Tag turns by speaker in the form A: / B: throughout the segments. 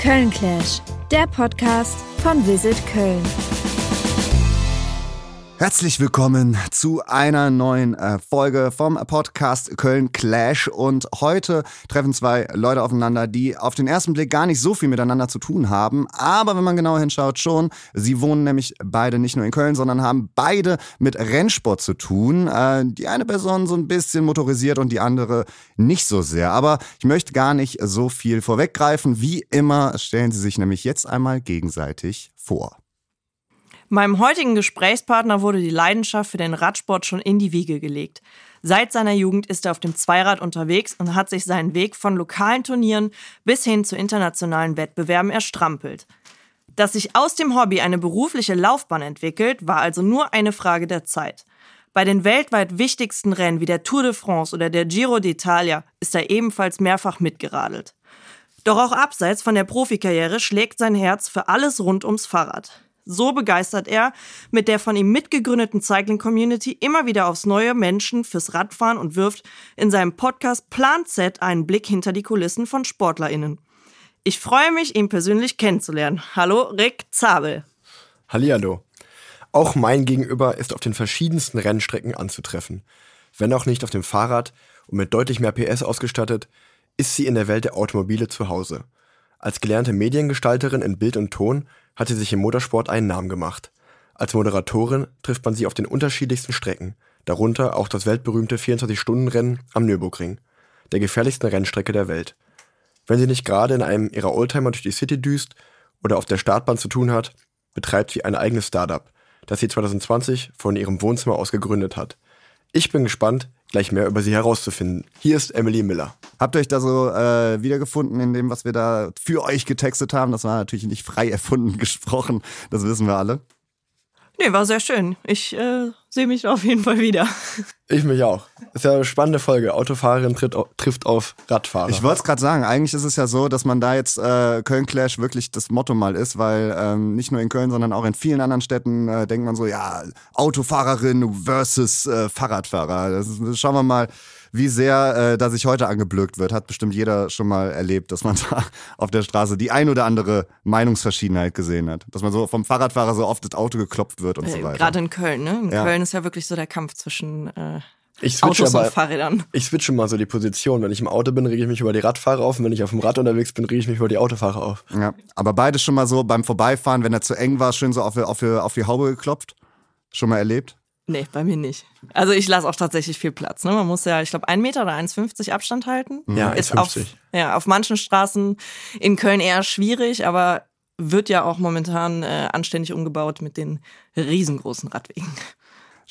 A: Köln Clash, der Podcast von Visit Köln.
B: Herzlich willkommen zu einer neuen äh, Folge vom Podcast Köln Clash. Und heute treffen zwei Leute aufeinander, die auf den ersten Blick gar nicht so viel miteinander zu tun haben. Aber wenn man genauer hinschaut, schon. Sie wohnen nämlich beide nicht nur in Köln, sondern haben beide mit Rennsport zu tun. Äh, die eine Person so ein bisschen motorisiert und die andere nicht so sehr. Aber ich möchte gar nicht so viel vorweggreifen. Wie immer stellen sie sich nämlich jetzt einmal gegenseitig vor.
C: Meinem heutigen Gesprächspartner wurde die Leidenschaft für den Radsport schon in die Wiege gelegt. Seit seiner Jugend ist er auf dem Zweirad unterwegs und hat sich seinen Weg von lokalen Turnieren bis hin zu internationalen Wettbewerben erstrampelt. Dass sich aus dem Hobby eine berufliche Laufbahn entwickelt, war also nur eine Frage der Zeit. Bei den weltweit wichtigsten Rennen wie der Tour de France oder der Giro d'Italia ist er ebenfalls mehrfach mitgeradelt. Doch auch abseits von der Profikarriere schlägt sein Herz für alles rund ums Fahrrad. So begeistert er mit der von ihm mitgegründeten Cycling Community immer wieder aufs neue Menschen fürs Radfahren und wirft in seinem Podcast Plan Z einen Blick hinter die Kulissen von SportlerInnen. Ich freue mich, ihn persönlich kennenzulernen. Hallo, Rick Zabel.
D: Hallihallo. Auch mein Gegenüber ist auf den verschiedensten Rennstrecken anzutreffen. Wenn auch nicht auf dem Fahrrad und mit deutlich mehr PS ausgestattet, ist sie in der Welt der Automobile zu Hause. Als gelernte Mediengestalterin in Bild und Ton hat sie sich im Motorsport einen Namen gemacht. Als Moderatorin trifft man sie auf den unterschiedlichsten Strecken, darunter auch das weltberühmte 24-Stunden-Rennen am Nürburgring, der gefährlichsten Rennstrecke der Welt. Wenn sie nicht gerade in einem ihrer Oldtimer durch die City düst oder auf der Startbahn zu tun hat, betreibt sie ein eigenes Startup, das sie 2020 von ihrem Wohnzimmer aus gegründet hat. Ich bin gespannt, gleich mehr über sie herauszufinden. Hier ist Emily Miller.
B: Habt ihr euch da so äh, wiedergefunden in dem, was wir da für euch getextet haben? Das war natürlich nicht frei erfunden gesprochen, das wissen wir alle.
C: Nee, war sehr schön. Ich äh, sehe mich auf jeden Fall wieder.
D: Ich mich auch. Ist ja eine spannende Folge. Autofahrerin tritt, trifft auf Radfahrer.
B: Ich wollte es gerade sagen, eigentlich ist es ja so, dass man da jetzt äh, Köln Clash wirklich das Motto mal ist, weil ähm, nicht nur in Köln, sondern auch in vielen anderen Städten äh, denkt man so, ja, Autofahrerin versus äh, Fahrradfahrer. Das, das schauen wir mal wie sehr äh, da sich heute angeblökt wird, hat bestimmt jeder schon mal erlebt, dass man da auf der Straße die ein oder andere Meinungsverschiedenheit gesehen hat. Dass man so vom Fahrradfahrer so oft das Auto geklopft wird und äh, so weiter.
C: Gerade in Köln, ne? In ja. Köln ist ja wirklich so der Kampf zwischen äh,
D: ich
C: Autos
D: aber,
C: und Fahrrädern.
D: Ich switche mal so die Position. Wenn ich im Auto bin, rege ich mich über die Radfahrer auf und wenn ich auf dem Rad unterwegs bin, rege ich mich über die Autofahrer auf.
B: Ja, aber beides schon mal so beim Vorbeifahren, wenn er zu eng war, schön so auf, auf, auf die Haube geklopft. Schon mal erlebt?
C: Nee, bei mir nicht. Also ich lasse auch tatsächlich viel Platz. Ne? Man muss ja, ich glaube, 1 Meter oder 1,50 Abstand halten.
D: Ja,
C: ist auf, ja, auf manchen Straßen in Köln eher schwierig, aber wird ja auch momentan äh, anständig umgebaut mit den riesengroßen Radwegen.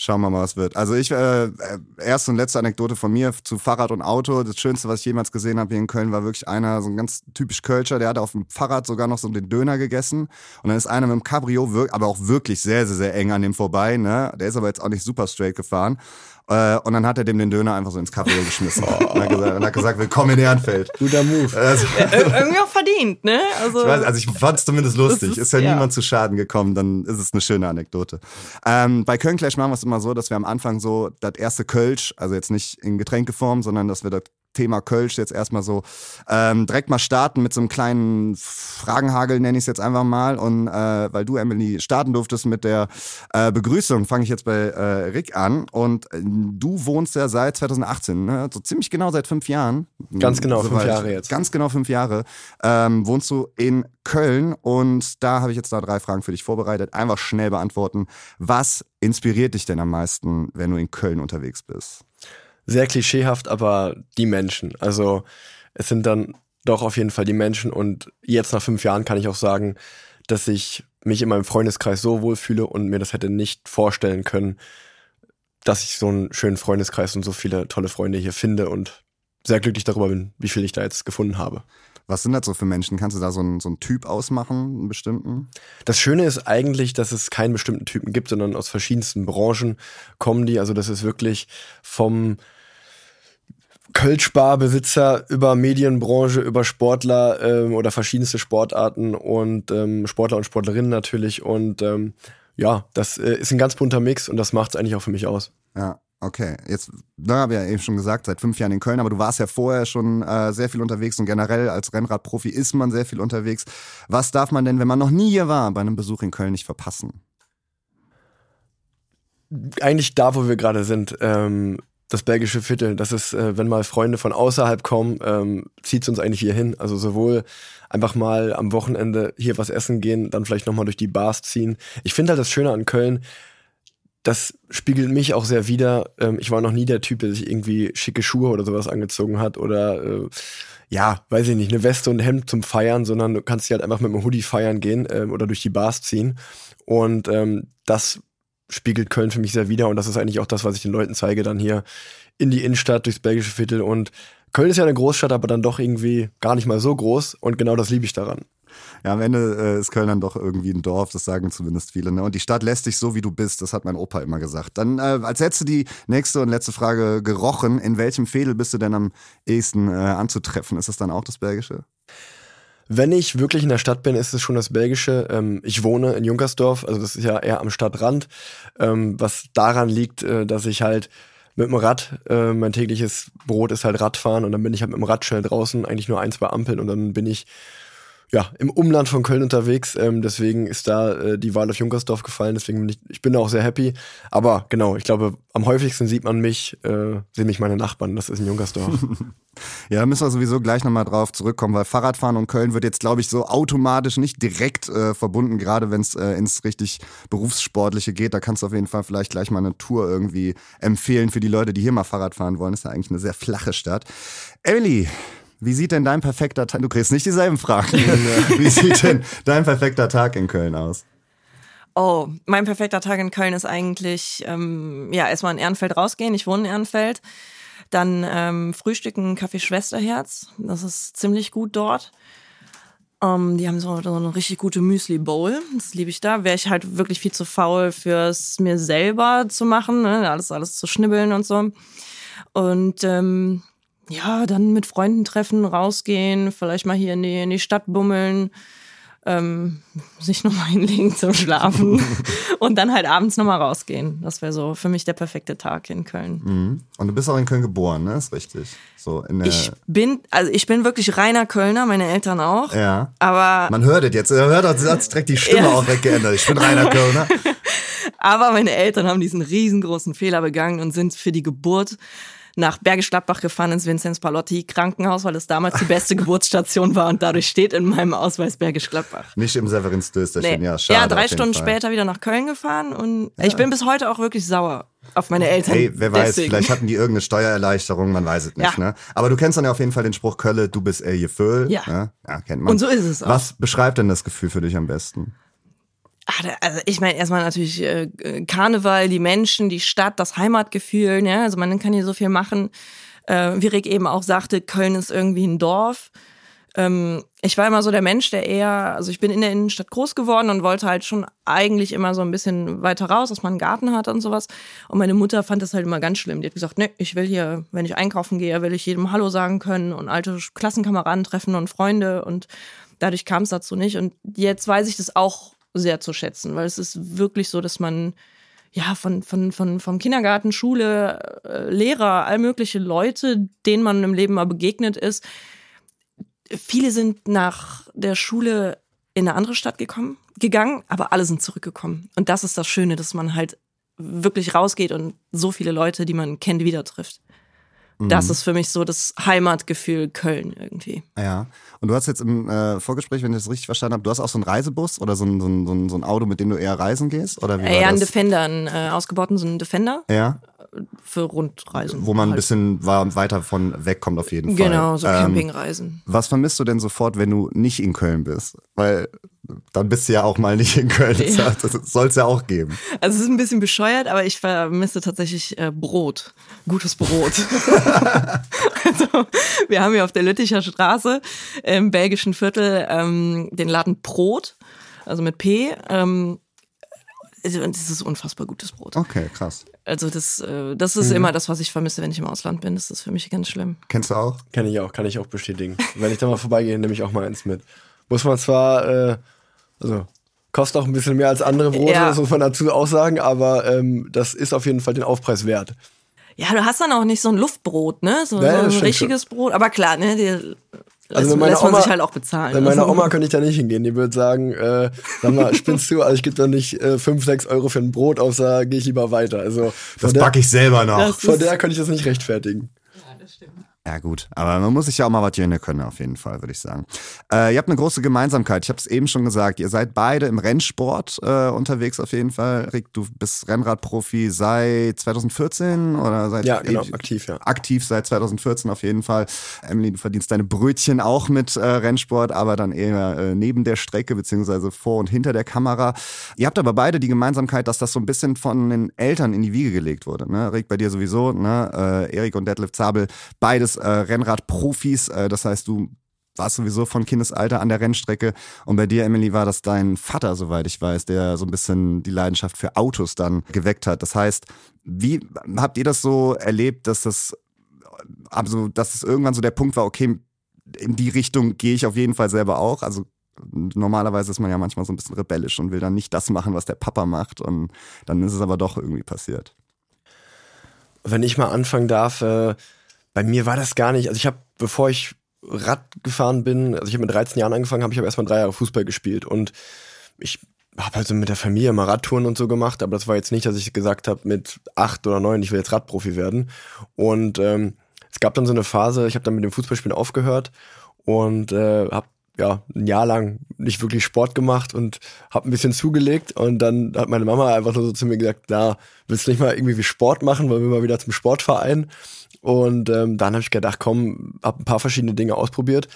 B: Schauen wir mal, was wird. Also ich, äh, äh, erste und letzte Anekdote von mir zu Fahrrad und Auto. Das Schönste, was ich jemals gesehen habe hier in Köln, war wirklich einer, so ein ganz typisch Kölscher, der hat auf dem Fahrrad sogar noch so den Döner gegessen. Und dann ist einer mit dem Cabrio, aber auch wirklich sehr, sehr, sehr eng an dem vorbei. Ne? Der ist aber jetzt auch nicht super straight gefahren. Äh, und dann hat er dem den Döner einfach so ins Cabrio geschmissen. Oh. Und, hat gesagt, und hat gesagt, willkommen in Ehrenfeld.
D: Guter Move.
C: Also, irgendwie auch verdient, ne?
B: Also, ich, weiß, also ich fand es zumindest lustig. Ist, ist, ja, ja, niemand zu Schaden gekommen, dann ist es eine schöne Anekdote. Ähm, bei Köln Clash machen wir es immer so, dass wir am Anfang so das erste Kölsch, also jetzt nicht in Getränkeform, sondern dass wir das Thema Kölsch jetzt erstmal so ähm, direkt mal starten mit so einem kleinen Fragenhagel, nenne ich es jetzt einfach mal. Und äh, weil du, Emily, starten durftest mit der äh, Begrüßung, fange ich jetzt bei äh, Rick an. Und äh, du wohnst ja seit 2018, ne? so ziemlich genau seit fünf Jahren.
D: Ganz genau, fünf Jahre jetzt.
B: Ganz genau fünf Jahre. Ähm, wohnst du in Köln und da habe ich jetzt da drei Fragen für dich vorbereitet. Einfach schnell beantworten. Was inspiriert dich denn am meisten, wenn du in Köln unterwegs bist?
D: Sehr klischeehaft, aber die Menschen. Also es sind dann doch auf jeden Fall die Menschen und jetzt nach fünf Jahren kann ich auch sagen, dass ich mich in meinem Freundeskreis so wohlfühle und mir das hätte nicht vorstellen können, dass ich so einen schönen Freundeskreis und so viele tolle Freunde hier finde und sehr glücklich darüber bin, wie viel ich da jetzt gefunden habe.
B: Was sind das so für Menschen? Kannst du da so einen, so einen Typ ausmachen, einen bestimmten?
D: Das Schöne ist eigentlich, dass es keinen bestimmten Typen gibt, sondern aus verschiedensten Branchen kommen die. Also das ist wirklich vom Kölschbarbesitzer über Medienbranche, über Sportler ähm, oder verschiedenste Sportarten und ähm, Sportler und Sportlerinnen natürlich. Und ähm, ja, das äh, ist ein ganz bunter Mix und das macht es eigentlich auch für mich aus.
B: Ja. Okay, jetzt ne, habe ich ja eben schon gesagt, seit fünf Jahren in Köln, aber du warst ja vorher schon äh, sehr viel unterwegs und generell als Rennradprofi ist man sehr viel unterwegs. Was darf man denn, wenn man noch nie hier war, bei einem Besuch in Köln nicht verpassen?
D: Eigentlich da, wo wir gerade sind, ähm, das belgische Viertel. Das ist, äh, wenn mal Freunde von außerhalb kommen, ähm, zieht es uns eigentlich hier hin. Also sowohl einfach mal am Wochenende hier was essen gehen, dann vielleicht nochmal durch die Bars ziehen. Ich finde halt das Schöne an Köln, das spiegelt mich auch sehr wider. Ähm, ich war noch nie der Typ, der sich irgendwie schicke Schuhe oder sowas angezogen hat oder äh, ja, weiß ich nicht, eine Weste und ein Hemd zum Feiern, sondern du kannst hier halt einfach mit einem Hoodie feiern gehen ähm, oder durch die Bars ziehen. Und ähm, das spiegelt Köln für mich sehr wider und das ist eigentlich auch das, was ich den Leuten zeige, dann hier in die Innenstadt, durchs belgische Viertel und Köln ist ja eine Großstadt, aber dann doch irgendwie gar nicht mal so groß und genau das liebe ich daran.
B: Ja, am Ende äh, ist Köln dann doch irgendwie ein Dorf, das sagen zumindest viele. Ne? Und die Stadt lässt dich so, wie du bist, das hat mein Opa immer gesagt. Dann äh, als letzte die nächste und letzte Frage gerochen. In welchem Fädel bist du denn am ehesten äh, anzutreffen? Ist das dann auch das Belgische?
D: Wenn ich wirklich in der Stadt bin, ist es schon das Belgische. Ähm, ich wohne in Junkersdorf, also das ist ja eher am Stadtrand, ähm, was daran liegt, äh, dass ich halt mit dem Rad, äh, mein tägliches Brot ist halt Radfahren und dann bin ich halt mit dem Rad schnell draußen, eigentlich nur ein, zwei Ampeln und dann bin ich ja, im Umland von Köln unterwegs. Ähm, deswegen ist da äh, die Wahl auf Junkersdorf gefallen. Deswegen bin ich, ich bin da auch sehr happy. Aber genau, ich glaube, am häufigsten sieht man mich, äh, sehen mich meine Nachbarn. Das ist in Junkersdorf.
B: ja, müssen wir sowieso gleich nochmal drauf zurückkommen, weil Fahrradfahren und Köln wird jetzt, glaube ich, so automatisch nicht direkt äh, verbunden, gerade wenn es äh, ins richtig berufssportliche geht. Da kannst du auf jeden Fall vielleicht gleich mal eine Tour irgendwie empfehlen für die Leute, die hier mal Fahrrad fahren wollen. Das ist ja eigentlich eine sehr flache Stadt. Emily, wie sieht denn dein perfekter Tag? Du kriegst nicht dieselben Fragen. Wie sieht denn dein perfekter Tag in Köln aus?
C: Oh, mein perfekter Tag in Köln ist eigentlich, ähm, ja, erstmal in Ehrenfeld rausgehen. Ich wohne in Ehrenfeld. Dann ähm, frühstücken Kaffee Schwesterherz. Das ist ziemlich gut dort. Um, ähm, die haben so, so eine richtig gute Müsli-Bowl. Das liebe ich da. Wäre ich halt wirklich viel zu faul fürs mir selber zu machen, ne? alles, alles zu schnibbeln und so. Und ähm, ja, dann mit Freunden treffen, rausgehen, vielleicht mal hier in die, in die Stadt bummeln, ähm, sich nochmal hinlegen zum Schlafen und dann halt abends nochmal rausgehen. Das wäre so für mich der perfekte Tag in Köln.
B: Mhm. Und du bist auch in Köln geboren, ne? Ist richtig. So in
C: ich bin, also ich bin wirklich reiner Kölner, meine Eltern auch.
B: Ja.
C: Aber.
B: Man hört es jetzt, er hört hat direkt die Stimme ja. auch weggeändert. Ich bin reiner Kölner.
C: aber meine Eltern haben diesen riesengroßen Fehler begangen und sind für die Geburt nach Bergisch Gladbach gefahren ins Vinzenz Palotti Krankenhaus, weil es damals die beste Geburtsstation war und dadurch steht in meinem Ausweis Bergisch Gladbach.
B: Nicht im Severinsdösterchen,
C: nee.
B: ja, schade.
C: Ja, drei Stunden später wieder nach Köln gefahren und ja. ich bin bis heute auch wirklich sauer auf meine Eltern.
B: Hey, wer weiß, Deswegen. vielleicht hatten die irgendeine Steuererleichterung, man weiß es nicht. Ja. Ne? Aber du kennst dann ja auf jeden Fall den Spruch Kölle, du bist äh, Föhl.
C: Ja.
B: Ne? ja, kennt man.
C: Und so ist es auch.
B: Was beschreibt denn das Gefühl für dich am besten?
C: Ach, also ich meine erstmal natürlich äh, Karneval, die Menschen, die Stadt, das Heimatgefühl. Ne? Also man kann hier so viel machen. Äh, wie Rick eben auch sagte, Köln ist irgendwie ein Dorf. Ähm, ich war immer so der Mensch, der eher, also ich bin in der Innenstadt groß geworden und wollte halt schon eigentlich immer so ein bisschen weiter raus, dass man einen Garten hat und sowas. Und meine Mutter fand das halt immer ganz schlimm. Die hat gesagt, ne, ich will hier, wenn ich einkaufen gehe, will ich jedem Hallo sagen können und alte Klassenkameraden treffen und Freunde und dadurch kam es dazu nicht. Und jetzt weiß ich das auch sehr zu schätzen, weil es ist wirklich so, dass man ja von, von, von, vom Kindergarten, Schule, äh, Lehrer, all mögliche Leute, denen man im Leben mal begegnet ist. Viele sind nach der Schule in eine andere Stadt gekommen, gegangen, aber alle sind zurückgekommen. Und das ist das Schöne, dass man halt wirklich rausgeht und so viele Leute, die man kennt, wieder trifft. Das mhm. ist für mich so das Heimatgefühl Köln irgendwie.
B: Ja. Und du hast jetzt im äh, Vorgespräch, wenn ich das richtig verstanden habe, du hast auch so einen Reisebus oder so ein, so ein, so ein Auto, mit dem du eher reisen gehst? Oder wie
C: äh, ja, ein Defender, einen äh, ausgebauten so einen Defender.
B: Ja.
C: Für Rundreisen.
B: Wo man halt. ein bisschen weiter von wegkommt auf jeden Fall.
C: Genau, so ähm, Campingreisen.
B: Was vermisst du denn sofort, wenn du nicht in Köln bist? Weil dann bist du ja auch mal nicht in Köln. Ja. Das soll es ja auch geben.
C: Also es ist ein bisschen bescheuert, aber ich vermisse tatsächlich äh, Brot. Gutes Brot. also, wir haben hier auf der Lütticher Straße im belgischen Viertel ähm, den Laden Brot, also mit P. Ähm, also, das ist unfassbar gutes Brot.
B: Okay, krass.
C: Also das, äh, das ist mhm. immer das, was ich vermisse, wenn ich im Ausland bin. Das ist für mich ganz schlimm.
B: Kennst du auch?
D: Kenn ich auch, kann ich auch bestätigen. wenn ich da mal vorbeigehe, nehme ich auch mal eins mit. Muss man zwar, äh, also kostet auch ein bisschen mehr als andere Brote, ja. das muss man dazu auch sagen, aber ähm, das ist auf jeden Fall den Aufpreis wert.
C: Ja, du hast dann auch nicht so ein Luftbrot, ne? So,
D: Ja,
C: so ein richtiges Brot. Aber klar, ne? Die,
D: Also
C: lässt, lässt man
D: Oma-
C: sich halt auch bezahlen.
D: Bei meiner
C: Also-
D: Oma könnte ich da nicht hingehen. Die würde sagen, äh, sag mal, spinnst du? Also ich gebe doch nicht äh, 5, 6 Euro für ein Brot aus, da gehe ich lieber weiter. Also
B: Das backe ich selber noch.
C: Das
D: von der könnte ich das nicht rechtfertigen.
B: Ja gut, aber man muss sich ja auch mal was gönnen können, auf jeden Fall, würde ich sagen. Äh, ihr habt eine große Gemeinsamkeit. Ich habe es eben schon gesagt. Ihr seid beide im Rennsport äh, unterwegs, auf jeden Fall. Rick, du bist Rennradprofi seit 2014 oder seit
D: Ja, genau, aktiv, ja.
B: aktiv seit 2014 auf jeden Fall. Emily, du verdienst deine Brötchen auch mit äh, Rennsport, aber dann eher äh, neben der Strecke beziehungsweise vor und hinter der Kamera. Ihr habt aber beide die Gemeinsamkeit, dass das so ein bisschen von den Eltern in die Wiege gelegt wurde. Ne? Rick, bei dir sowieso, ne? äh, Erik und Detlef Zabel, beides äh, Rennradprofis. Äh, das heißt, du warst sowieso von Kindesalter an der Rennstrecke. Und bei dir, Emily, war das dein Vater, soweit ich weiß, der so ein bisschen die Leidenschaft für Autos dann geweckt hat. Das heißt, wie habt ihr das so erlebt, dass das also dass es irgendwann so der Punkt war, okay, in die Richtung gehe ich auf jeden Fall selber auch. Also normalerweise ist man ja manchmal so ein bisschen rebellisch und will dann nicht das machen, was der Papa macht. Und dann ist es aber doch irgendwie passiert.
D: Wenn ich mal anfangen darf, äh, bei mir war das gar nicht. Also ich habe, bevor ich Rad gefahren bin, also ich habe mit 13 Jahren angefangen, habe ich erstmal drei Jahre Fußball gespielt und ich habe halt so mit der Familie mal Radtouren und so gemacht, aber das war jetzt nicht, dass ich gesagt habe mit acht oder neun, ich will jetzt Radprofi werden. Und ähm, es gab dann so eine Phase, ich habe dann mit dem Fußballspielen aufgehört und äh, habe ja ein Jahr lang nicht wirklich Sport gemacht und habe ein bisschen zugelegt und dann hat meine Mama einfach nur so zu mir gesagt, na, willst du nicht mal irgendwie wie Sport machen, wollen wir mal wieder zum Sportverein? Und ähm, dann habe ich gedacht, komm, habe ein paar verschiedene Dinge ausprobiert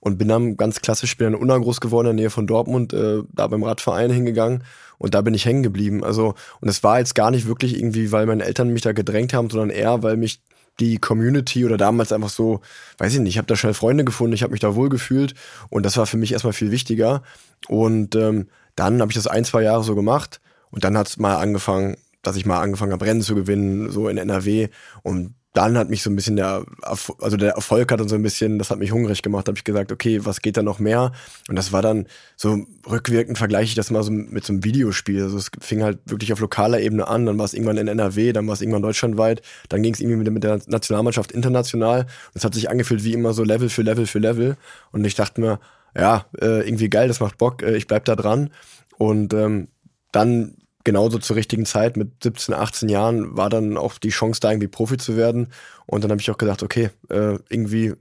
D: und bin dann ganz klassisch, bin dann in Unna groß geworden, in der Nähe von Dortmund, äh, da beim Radverein hingegangen und da bin ich hängen geblieben. Also, und es war jetzt gar nicht wirklich irgendwie, weil meine Eltern mich da gedrängt haben, sondern eher, weil mich die Community oder damals einfach so, weiß ich nicht, ich habe da schnell Freunde gefunden, ich habe mich da wohl gefühlt und das war für mich erstmal viel wichtiger. Und ähm, dann habe ich das ein, zwei Jahre so gemacht und dann hat es mal angefangen, dass ich mal angefangen habe, Rennen zu gewinnen, so in NRW und dann hat mich so ein bisschen der, also der Erfolg hat dann so ein bisschen, das hat mich hungrig gemacht, habe ich gesagt, okay, was geht da noch mehr? Und das war dann so rückwirkend vergleiche ich das mal so mit so einem Videospiel. Also es fing halt wirklich auf lokaler Ebene an, dann war es irgendwann in NRW, dann war es irgendwann deutschlandweit, dann ging es irgendwie mit, mit der Nationalmannschaft international. Und es hat sich angefühlt wie immer so Level für Level für Level. Und ich dachte mir, ja, äh, irgendwie geil, das macht Bock, äh, ich bleib da dran. Und ähm, dann genauso zur richtigen Zeit mit 17, 18 Jahren war dann auch die Chance da, irgendwie Profi zu werden. Und dann habe ich auch gedacht, okay, äh, irgendwie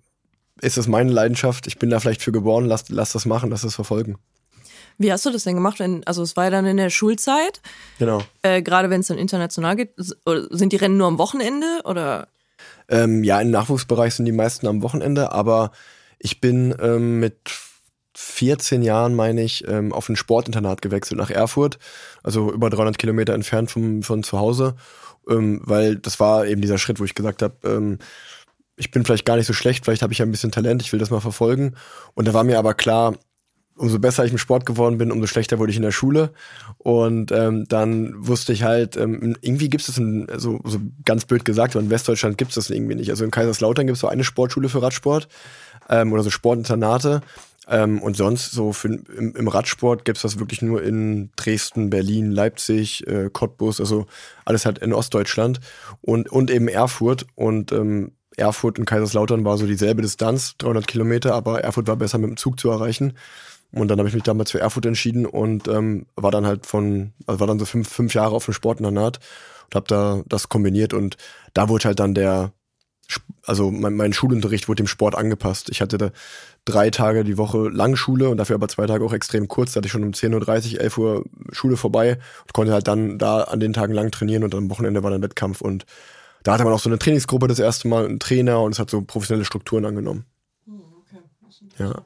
D: ist das meine Leidenschaft, ich bin da vielleicht für geboren, lass, lass das machen, lass das verfolgen.
C: Wie hast du das denn gemacht? Wenn, also es war ja dann in der Schulzeit,
D: Genau.
C: äh, gerade wenn es dann international geht. Sind die Rennen nur am Wochenende oder?
D: Ähm, ja, im Nachwuchsbereich sind die meisten am Wochenende, aber ich bin ähm, mit 14 Jahren, meine ich, ähm, auf ein Sportinternat gewechselt nach Erfurt, also über 300 Kilometer entfernt vom, von zu Hause, ähm, weil das war eben dieser Schritt, wo ich gesagt habe, ähm, ich bin vielleicht gar nicht so schlecht, vielleicht habe ich ja ein bisschen Talent, ich will das mal verfolgen. Und da war mir aber klar, umso besser ich im Sport geworden bin, umso schlechter wurde ich in der Schule. Und ähm, dann wusste ich halt, ähm, irgendwie gibt es in, also so ganz blöd gesagt, aber in Westdeutschland gibt es das irgendwie nicht. Also in Kaiserslautern gibt es so eine Sportschule für Radsport ähm, oder so Sportinternate. Ähm, und sonst so für, im, im Radsport es das wirklich nur in Dresden, Berlin, Leipzig, äh, Cottbus, also alles halt in Ostdeutschland und, und eben Erfurt. Und ähm, Erfurt und Kaiserslautern war so dieselbe Distanz, 300 Kilometer, aber Erfurt war besser mit dem Zug zu erreichen. Und dann habe ich mich damals für Erfurt entschieden und ähm, war dann halt von, also war dann so fünf, fünf Jahre auf dem Sportinternat und habe da das kombiniert und da wurde halt dann der, also mein, mein Schulunterricht wurde dem Sport angepasst. Ich hatte da drei Tage die Woche lang Schule und dafür aber zwei Tage auch extrem kurz. Da hatte ich schon um 10.30 Uhr, 11 Uhr Schule vorbei und konnte halt dann da an den Tagen lang trainieren und am Wochenende war dann Wettkampf und da hatte man auch so eine Trainingsgruppe das erste Mal, einen Trainer und es hat so professionelle Strukturen angenommen. Ja.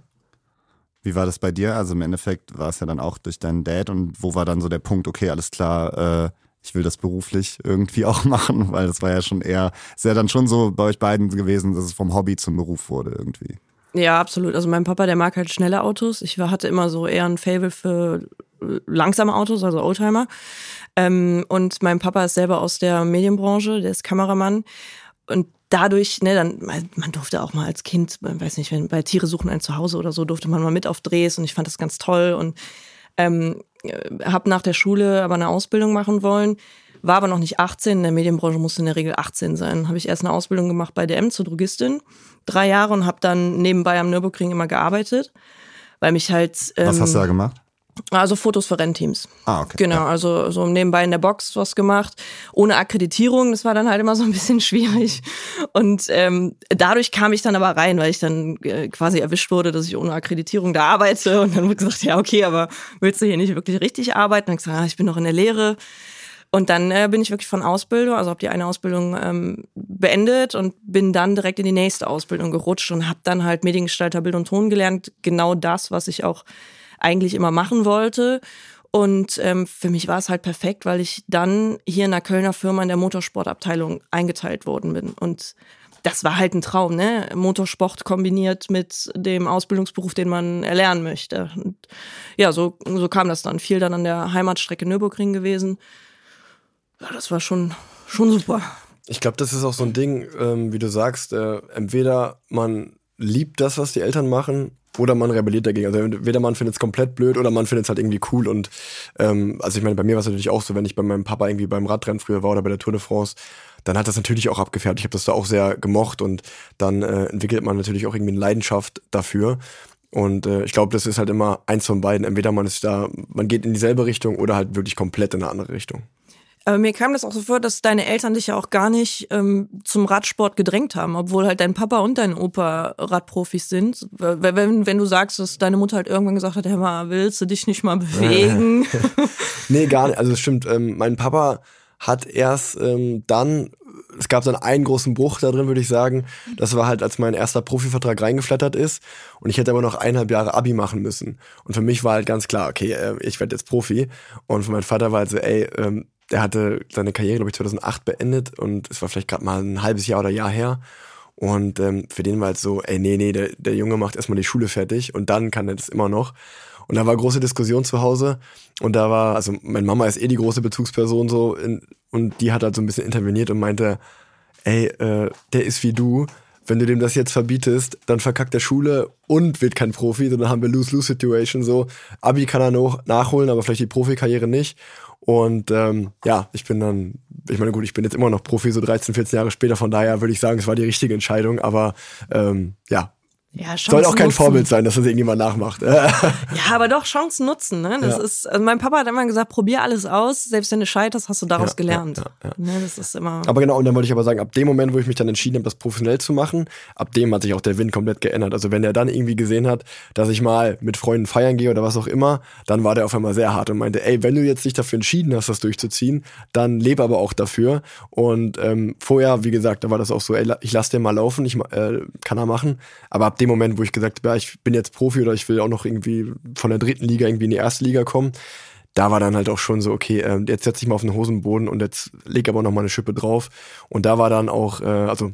B: Wie war das bei dir? Also im Endeffekt war es ja dann auch durch deinen Dad und wo war dann so der Punkt, okay, alles klar, äh, ich will das beruflich irgendwie auch machen, weil das war ja schon eher, ist ja dann schon so bei euch beiden gewesen, dass es vom Hobby zum Beruf wurde irgendwie.
C: Ja, absolut. Also mein Papa, der mag halt schnelle Autos. Ich hatte immer so eher ein Fable für äh, langsame Autos, also Oldtimer. Ähm, und mein Papa ist selber aus der Medienbranche, der ist Kameramann. Und dadurch, ne, dann, man durfte auch mal als Kind, weiß nicht, wenn bei Tiere suchen ein Zuhause oder so, durfte man mal mit auf Drehs und ich fand das ganz toll und ähm, habe nach der Schule aber eine Ausbildung machen wollen war aber noch nicht 18. In der Medienbranche musste in der Regel 18 sein. Habe ich erst eine Ausbildung gemacht bei DM zur Drogistin, drei Jahre und habe dann nebenbei am Nürburgring immer gearbeitet, weil mich halt.
B: Ähm, Was hast du da gemacht?
C: Also Fotos für Rennteams.
B: Ah, okay.
C: Genau,
B: ja.
C: also so nebenbei in der Box was gemacht, ohne Akkreditierung. Das war dann halt immer so ein bisschen schwierig. Und ähm, dadurch kam ich dann aber rein, weil ich dann äh, quasi erwischt wurde, dass ich ohne Akkreditierung da arbeite. Und dann wurde gesagt, ja, okay, aber willst du hier nicht wirklich richtig arbeiten? Und ich gesagt, ah, ich bin noch in der Lehre. Und dann äh, bin ich wirklich von Ausbildung, also habe die eine Ausbildung ähm, beendet und bin dann direkt in die nächste Ausbildung gerutscht und habe dann halt Mediengestalter Bild und Ton gelernt. Genau das, was ich auch eigentlich immer machen wollte. Und ähm, für mich war es halt perfekt, weil ich dann hier in der Kölner Firma in der Motorsportabteilung eingeteilt worden bin. Und das war halt ein Traum, ne? Motorsport kombiniert mit dem Ausbildungsberuf, den man erlernen möchte. Und ja, so, so kam das dann. Viel dann an der Heimatstrecke Nürburgring gewesen. Ja, das war schon, schon super.
D: Ich glaube, das ist auch so ein Ding, ähm, wie du sagst, äh, entweder man liebt das, was die Eltern machen, oder man rebelliert dagegen. Also entweder man findet es komplett blöd oder man findet es halt irgendwie cool. Und ähm, also ich meine, bei mir war es natürlich auch so, wenn ich bei meinem Papa irgendwie beim Radrennen früher war oder bei der Tour de France, dann hat das natürlich auch abgefärbt. Ich habe das da auch sehr gemocht und dann äh, entwickelt man natürlich auch irgendwie eine Leidenschaft dafür. Und äh, ich glaube, das ist halt immer eins von beiden. Entweder man ist da, man geht in dieselbe Richtung oder halt wirklich komplett in eine andere Richtung.
C: Aber mir kam das auch so vor, dass deine Eltern dich ja auch gar nicht ähm, zum Radsport gedrängt haben, obwohl halt dein Papa und dein Opa Radprofis sind. Wenn, wenn du sagst, dass deine Mutter halt irgendwann gesagt hat, Hör mal, willst du dich nicht mal bewegen?
D: nee, gar nicht. Also es stimmt, ähm, mein Papa hat erst ähm, dann, es gab dann einen großen Bruch da drin, würde ich sagen. Das war halt, als mein erster Profivertrag reingeflattert ist und ich hätte aber noch eineinhalb Jahre Abi machen müssen. Und für mich war halt ganz klar, okay, äh, ich werde jetzt Profi. Und für meinen Vater war halt so, ey, ähm, der hatte seine Karriere, glaube ich, 2008 beendet und es war vielleicht gerade mal ein halbes Jahr oder Jahr her. Und ähm, für den war halt so, ey, nee, nee, der, der Junge macht erstmal die Schule fertig und dann kann er das immer noch. Und da war große Diskussion zu Hause und da war, also meine Mama ist eh die große Bezugsperson so in, und die hat halt so ein bisschen interveniert und meinte, ey, äh, der ist wie du, wenn du dem das jetzt verbietest, dann verkackt der Schule und wird kein Profi, sondern haben wir Lose-Lose-Situation so. Abi kann er noch nachholen, aber vielleicht die Profikarriere nicht. Und ähm, ja, ich bin dann, ich meine, gut, ich bin jetzt immer noch Profi, so 13, 14 Jahre später, von daher würde ich sagen, es war die richtige Entscheidung, aber ähm, ja,
C: ja,
D: Soll auch kein nutzen. Vorbild sein, dass das irgendjemand nachmacht.
C: ja, aber doch Chancen nutzen. Ne? Das ja. ist, also mein Papa hat immer gesagt, probier alles aus, selbst wenn du scheiterst, hast du daraus ja, gelernt. Ja, ne, das ist immer.
D: Aber genau, und dann wollte ich aber sagen, ab dem Moment, wo ich mich dann entschieden habe, das professionell zu machen, ab dem hat sich auch der Wind komplett geändert. Also wenn er dann irgendwie gesehen hat, dass ich mal mit Freunden feiern gehe oder was auch immer, dann war der auf einmal sehr hart und meinte, ey, wenn du jetzt dich dafür entschieden hast, das durchzuziehen, dann lebe aber auch dafür. Und ähm, vorher, wie gesagt, da war das auch so, ey, ich lass den mal laufen, ich äh, kann er machen. Aber ab dem Moment, wo ich gesagt habe, ja, ich bin jetzt Profi oder ich will auch noch irgendwie von der dritten Liga irgendwie in die erste Liga kommen, da war dann halt auch schon so, okay, äh, jetzt setze ich mal auf den Hosenboden und jetzt leg aber noch mal eine Schippe drauf. Und da war dann auch, äh, also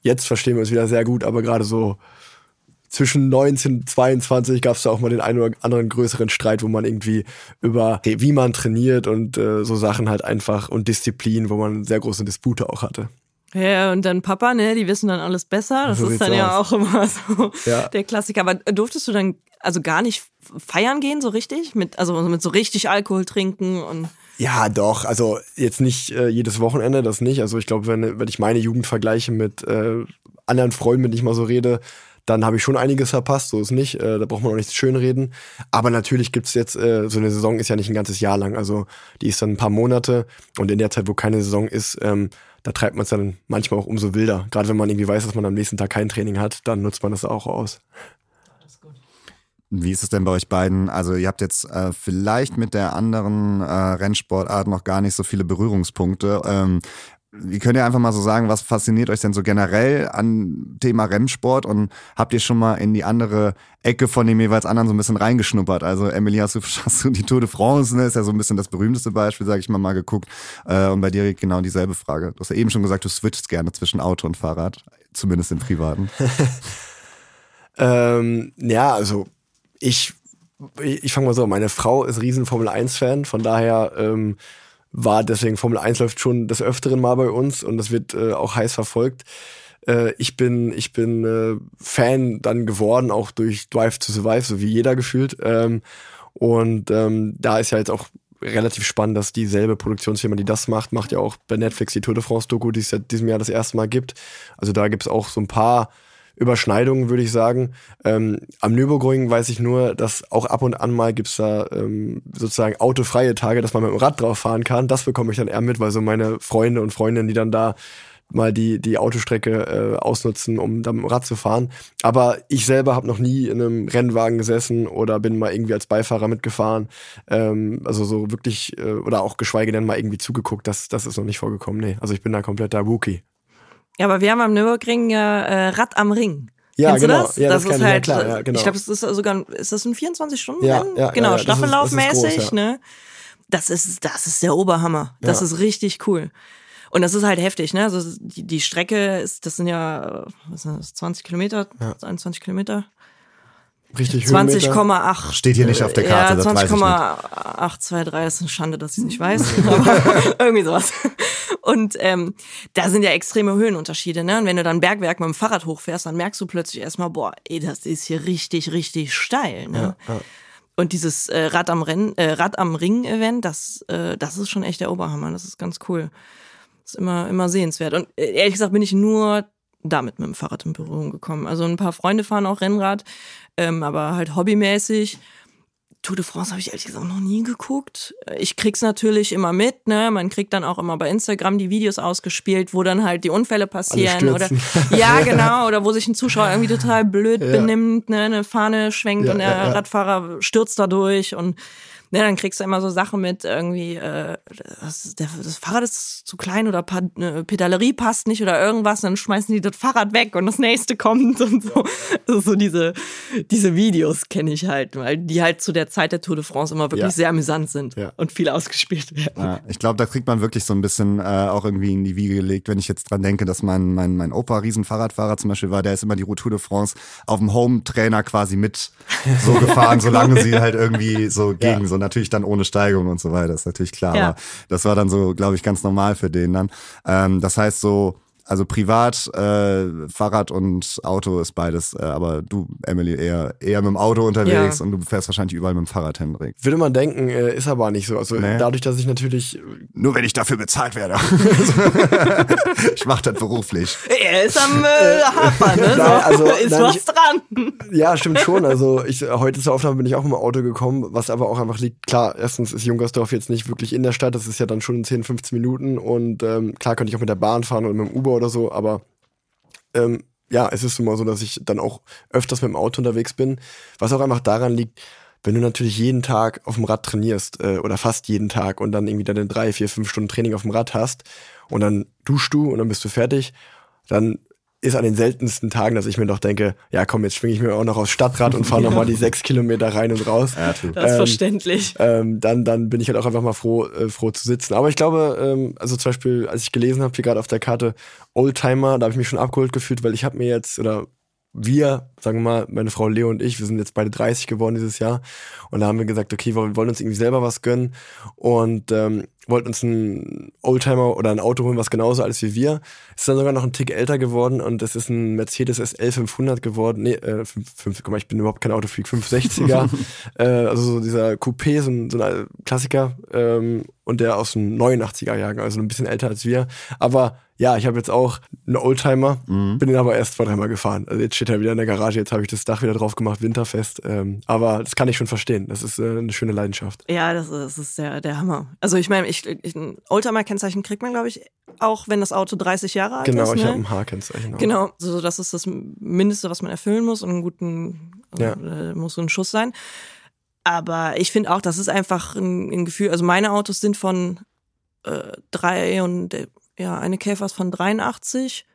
D: jetzt verstehen wir uns wieder sehr gut, aber gerade so zwischen 19 und 22 gab es da auch mal den einen oder anderen größeren Streit, wo man irgendwie über wie man trainiert und äh, so Sachen halt einfach und Disziplin, wo man sehr große Dispute auch hatte.
C: Ja, und dann Papa, ne, die wissen dann alles besser. Das so ist dann ja aus. auch immer so ja. der Klassiker. Aber durftest du dann also gar nicht feiern gehen, so richtig? Mit, also mit so richtig Alkohol trinken und.
D: Ja, doch. Also jetzt nicht äh, jedes Wochenende, das nicht. Also ich glaube, wenn, wenn ich meine Jugend vergleiche mit äh, anderen Freunden, mit denen ich mal so rede, dann habe ich schon einiges verpasst, so ist nicht. Äh, da braucht man auch nichts schönreden. Aber natürlich gibt's jetzt, äh, so eine Saison ist ja nicht ein ganzes Jahr lang. Also die ist dann ein paar Monate und in der Zeit, wo keine Saison ist, ähm, da treibt man es dann manchmal auch umso wilder. Gerade wenn man irgendwie weiß, dass man am nächsten Tag kein Training hat, dann nutzt man das auch aus.
B: Wie ist es denn bei euch beiden? Also ihr habt jetzt äh, vielleicht mit der anderen äh, Rennsportart noch gar nicht so viele Berührungspunkte. Ähm, Ihr könnt ja einfach mal so sagen, was fasziniert euch denn so generell an Thema Rennsport und habt ihr schon mal in die andere Ecke von dem jeweils anderen so ein bisschen reingeschnuppert? Also Emily, hast du, hast du die Tour de France, ne, ist ja so ein bisschen das berühmteste Beispiel, sage ich mal, mal geguckt. Äh, und bei dir genau dieselbe Frage. Du hast ja eben schon gesagt, du switchst gerne zwischen Auto und Fahrrad, zumindest im Privaten.
D: ähm, ja, also ich, ich, ich fange mal so, meine Frau ist riesen Formel 1-Fan, von daher ähm, war deswegen Formel 1 läuft schon des Öfteren mal bei uns und das wird äh, auch heiß verfolgt. Äh, ich bin, ich bin äh, Fan dann geworden, auch durch Drive to Survive, so wie jeder gefühlt. Ähm, und ähm, da ist ja jetzt auch relativ spannend, dass dieselbe Produktionsfirma, die das macht, macht ja auch bei Netflix die Tour de France-Doku, die es ja diesem Jahr das erste Mal gibt. Also da gibt es auch so ein paar Überschneidungen, würde ich sagen. Ähm, am Nürburgring weiß ich nur, dass auch ab und an mal gibt's da ähm, sozusagen autofreie Tage, dass man mit dem Rad drauf fahren kann. Das bekomme ich dann eher mit, weil so meine Freunde und Freundinnen, die dann da mal die, die Autostrecke äh, ausnutzen, um da mit dem Rad zu fahren. Aber ich selber habe noch nie in einem Rennwagen gesessen oder bin mal irgendwie als Beifahrer mitgefahren. Ähm, also so wirklich, äh, oder auch geschweige denn mal irgendwie zugeguckt, das, das ist noch nicht vorgekommen. Nee, also ich bin da kompletter Rookie.
C: Ja, aber wir haben am Nürburgring ja äh, Rad am Ring.
D: Ja,
C: Kennst
D: genau.
C: du das?
D: Ja,
C: das,
D: das
C: ist
D: ich, ja,
C: halt,
D: klar, ja, genau.
C: ich glaube, es ist sogar, ist das ein 24-Stunden-Rennen?
D: Ja,
C: genau, Staffellaufmäßig, ne? Das ist, das ist der Oberhammer. Das ist richtig cool. Und das ist halt heftig, ne? Also die, die Strecke ist, das sind ja, was sind das, 20 Kilometer, 21 Kilometer?
D: Richtig Höhenmeter.
C: 20,8.
B: Steht hier nicht auf der Karte,
C: Ja,
B: das ich nicht.
C: 20,823 ist eine Schande, dass ich es nicht weiß. aber irgendwie sowas. Und ähm, da sind ja extreme Höhenunterschiede, ne? Und wenn du dann Bergwerk mit dem Fahrrad hochfährst, dann merkst du plötzlich erstmal, boah, ey, das ist hier richtig, richtig steil, ne? Und dieses äh, Rad am Rennen, äh, Rad am Ring-Event, das, äh, das ist schon echt der Oberhammer. Das ist ganz cool. Das ist immer, immer sehenswert. Und äh, ehrlich gesagt bin ich nur damit mit dem Fahrrad in Berührung gekommen. Also ein paar Freunde fahren auch Rennrad, ähm, aber halt hobbymäßig. Tour de France habe ich ehrlich gesagt noch nie geguckt. Ich krieg's natürlich immer mit, ne? Man kriegt dann auch immer bei Instagram die Videos ausgespielt, wo dann halt die Unfälle passieren oder ja genau oder wo sich ein Zuschauer irgendwie total blöd
D: Ja.
C: benimmt, ne? Eine Fahne schwenkt
D: Ja,
C: und der
D: ja.
C: Radfahrer stürzt da durch und ne, dann kriegst du immer so Sachen mit irgendwie äh, das, das Fahrrad ist zu klein oder pa äh, Pedalerie passt nicht oder irgendwas, dann schmeißen die das Fahrrad weg und das nächste kommt und so. Also so diese diese Videos kenne ich halt, weil die halt zu der Zeit der Tour de France immer wirklich
D: Ja.
C: sehr amüsant sind
D: Ja.
C: und viel ausgespielt werden.
B: Ja, ich glaube, da kriegt man wirklich so ein bisschen äh, auch irgendwie in die Wiege gelegt, wenn ich jetzt dran denke, dass mein, mein, mein Opa Riesenfahrradfahrer zum Beispiel war, der ist immer die Tour de France auf dem Home-Trainer quasi mit so gefahren, solange sie halt irgendwie so ging. So natürlich dann ohne Steigung und so weiter, ist natürlich klar.
C: Ja.
B: Aber das war dann so, glaube ich, ganz normal für den dann. Ähm, das heißt so, also privat, äh, Fahrrad und Auto ist beides, äh, aber du, Emily, eher, eher mit dem Auto unterwegs
C: Ja.
B: und du fährst wahrscheinlich überall mit dem Fahrrad, Hendrik.
D: Würde man denken, äh, ist aber nicht so. Also
B: Nee.
D: dadurch, dass ich natürlich
B: Nur wenn ich dafür bezahlt werde. ich mache das beruflich.
C: Er ist am äh, Hafer, ne?
D: Nein, also,
C: ist
D: nein,
C: was
D: ich-
C: dran.
D: Ja, stimmt schon. Also ich heute zur Aufnahme bin ich auch mit dem Auto gekommen, was aber auch einfach liegt. Klar, erstens ist Junkersdorf jetzt nicht wirklich in der Stadt, das ist ja dann schon in 10, 15 Minuten und ähm, klar könnte ich auch mit der Bahn fahren oder mit dem Uber oder so, aber ähm, ja, es ist immer so, dass ich dann auch öfters mit dem Auto unterwegs bin, was auch einfach daran liegt, wenn du natürlich jeden Tag auf dem Rad trainierst äh, oder fast jeden Tag und dann irgendwie deine drei, vier, fünf Stunden Training auf dem Rad hast und dann duschst du und dann bist du fertig, dann ist an den seltensten Tagen, dass ich mir doch denke, ja komm, jetzt schwinge ich mir auch noch aufs Stadtrad und fahre noch nochmal die sechs Kilometer rein und raus.
B: Ja, true.
C: Das ist
D: Ähm,
C: verständlich.
D: Ähm, dann, dann bin ich halt auch einfach mal froh, äh, froh zu sitzen. Aber ich glaube, ähm, also zum Beispiel, als ich gelesen habe, hier gerade auf der Karte Oldtimer, da habe ich mich schon abgeholt gefühlt, weil ich habe mir jetzt, oder wir, sagen wir mal, meine Frau Leo und ich, wir sind jetzt beide 30 geworden dieses Jahr. Und da haben wir gesagt, okay, wir wollen uns irgendwie selber was gönnen und ähm, wollten uns einen Oldtimer oder ein Auto holen, was genauso alt ist wie wir. Ist dann sogar noch ein Tick älter geworden und es ist ein Mercedes SL 500 geworden. Nee, äh, 5, 5, guck mal, ich bin überhaupt kein Autofreak, 560er. äh, also so dieser Coupé, so ein, so ein Klassiker ähm, und der aus dem 89er Jahrgang, also ein bisschen älter als wir. Aber ja, ich habe jetzt auch einen Oldtimer, bin den aber erst zwei, dreimal gefahren. Also jetzt steht er wieder in der Garage, jetzt habe ich das Dach wieder drauf gemacht, winterfest. Ähm, aber das kann ich schon verstehen. Das ist äh, eine schöne Leidenschaft.
C: Ja, das ist, das ist der, der Hammer. Also ich meine, ich, ich, ein Oldtimer-Kennzeichen kriegt man, glaube ich, auch wenn das Auto 30 Jahre alt
D: Genau,
C: ist.
D: ich
C: ne?
D: habe ein H-Kennzeichen.
C: Genau, so das ist das Mindeste, was man erfüllen muss und einen guten
D: Ja.
C: äh, muss so ein Schuss sein. Aber ich finde auch, das ist einfach ein, ein Gefühl. Also meine Autos sind von äh, drei und äh, ja eine Käfer ist von 83.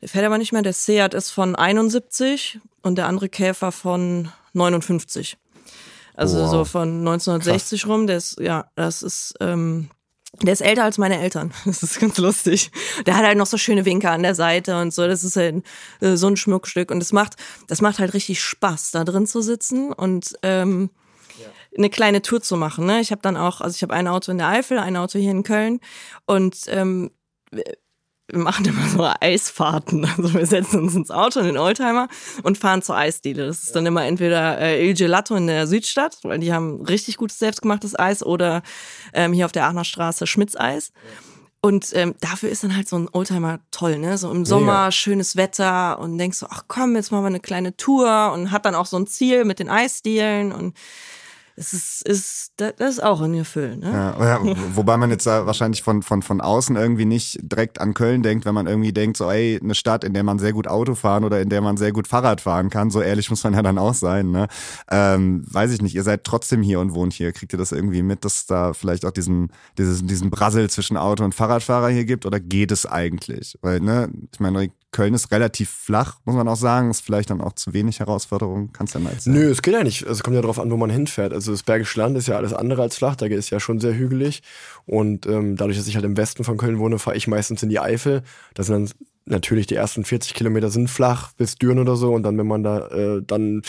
C: Der fährt aber nicht mehr. Der Seat ist von 71 und der andere Käfer von 59. Also
B: Wow.
C: so von 1960 rum. Der ist ja, das ist ähm, der ist älter als meine Eltern. Das ist ganz lustig. Der hat halt noch so schöne Winker an der Seite und so. Das ist halt äh, so ein Schmuckstück. Und das macht, das macht halt richtig Spaß, da drin zu sitzen und ähm, eine kleine Tour zu machen. Ne? Ich habe dann auch, also ich habe ein Auto in der Eifel, ein Auto hier in Köln und ähm, wir machen immer so Eisfahrten. Also wir setzen uns ins Auto in den Oldtimer und fahren zur Eisdiele. Das ist dann immer entweder äh, Il Gelato in der Südstadt, weil die haben richtig gutes selbstgemachtes Eis, oder ähm, hier auf der Aachener Straße Schmitz Eis. Und ähm, dafür ist dann halt so ein Oldtimer toll, ne? So im Sommer
D: Mega.
C: schönes Wetter und denkst so, ach komm, jetzt machen wir eine kleine Tour und hat dann auch so ein Ziel mit den Eisdielen und es ist, ist das ist auch ein Gefühl, ne?
B: Ja, ja, wobei man jetzt da wahrscheinlich von, von, von außen irgendwie nicht direkt an Köln denkt, wenn man irgendwie denkt, so, ey, eine Stadt, in der man sehr gut Auto fahren oder in der man sehr gut Fahrrad fahren kann. So ehrlich muss man ja dann auch sein, ne? Ähm, weiß ich nicht, ihr seid trotzdem hier und wohnt hier. Kriegt ihr das irgendwie mit, dass da vielleicht auch diesen, dieses, diesen Brassel zwischen Auto- und Fahrradfahrer hier gibt? Oder geht es eigentlich? Weil, ne, ich meine, Köln ist relativ flach, muss man auch sagen. Ist vielleicht dann auch zu wenig Herausforderung. Kannst du ja mal erzählen.
D: Nö, es geht ja nicht. Es kommt ja darauf an, wo man hinfährt. Also das Bergische Land ist ja alles andere als flach. Da ist ja schon sehr hügelig. Und ähm, dadurch, dass ich halt im Westen von Köln wohne, fahre ich meistens in die Eifel. Das sind dann natürlich die ersten 40 Kilometer sind flach bis Düren oder so. Und dann, wenn man da äh, dann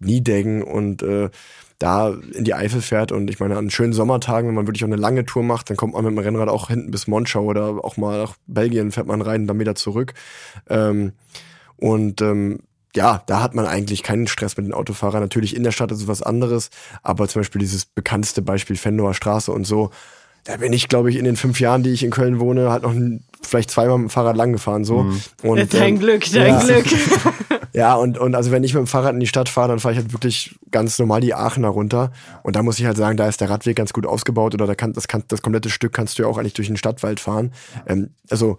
D: Niedeggen und äh, da in die Eifel fährt und ich meine, an schönen Sommertagen, wenn man wirklich auch eine lange Tour macht, dann kommt man mit dem Rennrad auch hinten bis Monschau oder auch mal nach Belgien fährt man rein und dann wieder zurück. Ähm, und ähm, ja, da hat man eigentlich keinen Stress mit den Autofahrern. Natürlich in der Stadt ist es was anderes, aber zum Beispiel dieses bekannteste Beispiel Fendower Straße und so, da bin ich, glaube ich, in den fünf Jahren, die ich in Köln wohne, halt noch vielleicht zweimal mit dem Fahrrad lang gefahren so. Und,
C: dein
D: ähm,
C: Glück, dein
D: ja.
C: Glück.
D: ja, und, und also wenn ich mit dem Fahrrad in die Stadt fahre, dann fahre ich halt wirklich ganz normal die Aachener runter. Und da muss ich halt sagen, da ist der Radweg ganz gut ausgebaut oder da kann, das, kann, das komplette Stück kannst du ja auch eigentlich durch den Stadtwald fahren. Ähm, also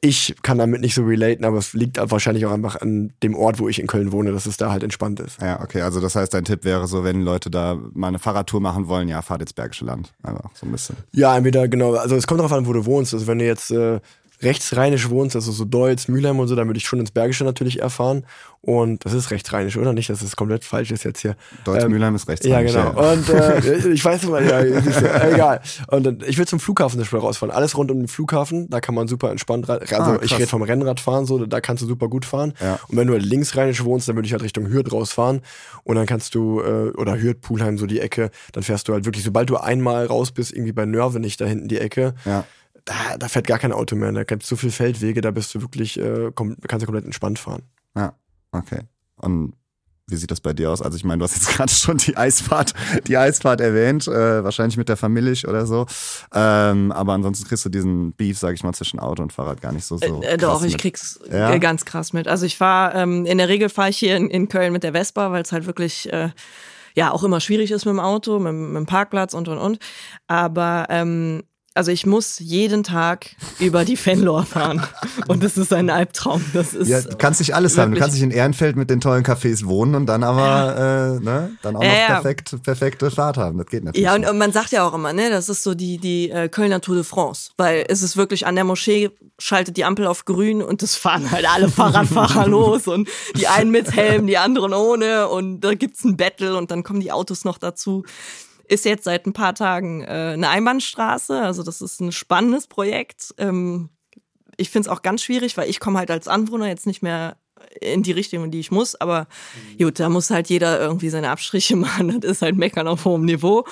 D: ich kann damit nicht so relaten, aber es liegt halt wahrscheinlich auch einfach an dem Ort, wo ich in Köln wohne, dass es da halt entspannt ist.
B: Ja, okay, also das heißt, dein Tipp wäre so, wenn Leute da mal eine Fahrradtour machen wollen, ja, fahrt ins Bergische Land. Einfach so ein bisschen.
D: Ja, entweder genau, also es kommt darauf an, wo du wohnst. Also wenn du jetzt äh, rechtsrheinisch wohnst, also so Deutz, Mülheim und so, dann würde ich schon ins Bergische natürlich erfahren. Und das ist rechtsrheinisch, oder nicht, dass es komplett falsch ist jetzt hier.
B: Deutsch
D: Ähm,
B: Mülheim ist rechts.
D: Ja, genau. Und äh, ich weiß immer, ja, egal. Und ich will zum Flughafen zum Beispiel rausfahren. Alles rund um den Flughafen, da kann man super entspannt rein. Also
B: Ah,
D: ich rede vom Rennradfahren, so, da kannst du super gut fahren.
B: Ja.
D: Und wenn du halt linksrheinisch wohnst, dann würde ich halt Richtung Hürth rausfahren. Und dann kannst du, äh, oder Hürth, Pulheim, so die Ecke, dann fährst du halt wirklich, sobald du einmal raus bist, irgendwie bei Nörvenich da hinten die Ecke,
B: Ja.
D: Da, da fährt gar kein Auto mehr. Da gibt es so viel Feldwege, da bist du wirklich, äh, komm, kannst du komplett entspannt fahren.
B: Ja, okay. Und wie sieht das bei dir aus? Also ich meine, du hast jetzt gerade schon die Eisfahrt, die Eisfahrt erwähnt, äh, wahrscheinlich mit der Familie oder so. Ähm, aber ansonsten kriegst du diesen Beef, sag ich mal, zwischen Auto und Fahrrad gar nicht so so.
C: Äh, doch,
B: krass
C: ich
B: mit.
C: krieg's
B: Ja?
C: äh, ganz krass mit. Also ich fahre, ähm, in der Regel fahre ich hier in, in Köln mit der Vespa, weil es halt wirklich äh, ja auch immer schwierig ist mit dem Auto, mit, mit dem Parkplatz und und und. Aber ähm, also ich muss jeden Tag über die Fenlor fahren. Und das ist ein Albtraum. Das ist
B: Ja, du kannst nicht alles haben. Du kannst nicht in Ehrenfeld mit den tollen Cafés wohnen und dann aber äh, ne, dann auch
C: Ja,
B: noch
C: ja.
B: perfekt, perfekte Fahrt haben. Das geht natürlich.
C: Ja, und, und man sagt ja auch immer, ne, das ist so die, die äh, Kölner Tour de France. Weil es ist wirklich an der Moschee, schaltet die Ampel auf grün und es fahren halt alle Fahrradfahrer los und die einen mit Helm, die anderen ohne und da gibt's ein Battle und dann kommen die Autos noch dazu. Ist jetzt seit ein paar Tagen äh, eine Einbahnstraße, also das ist ein spannendes Projekt. Ähm, ich find's auch ganz schwierig, weil ich komme halt als Anwohner jetzt nicht mehr in die Richtung, in die ich muss. Aber gut, da muss halt jeder irgendwie seine Abstriche machen. Das ist halt Meckern auf hohem Niveau.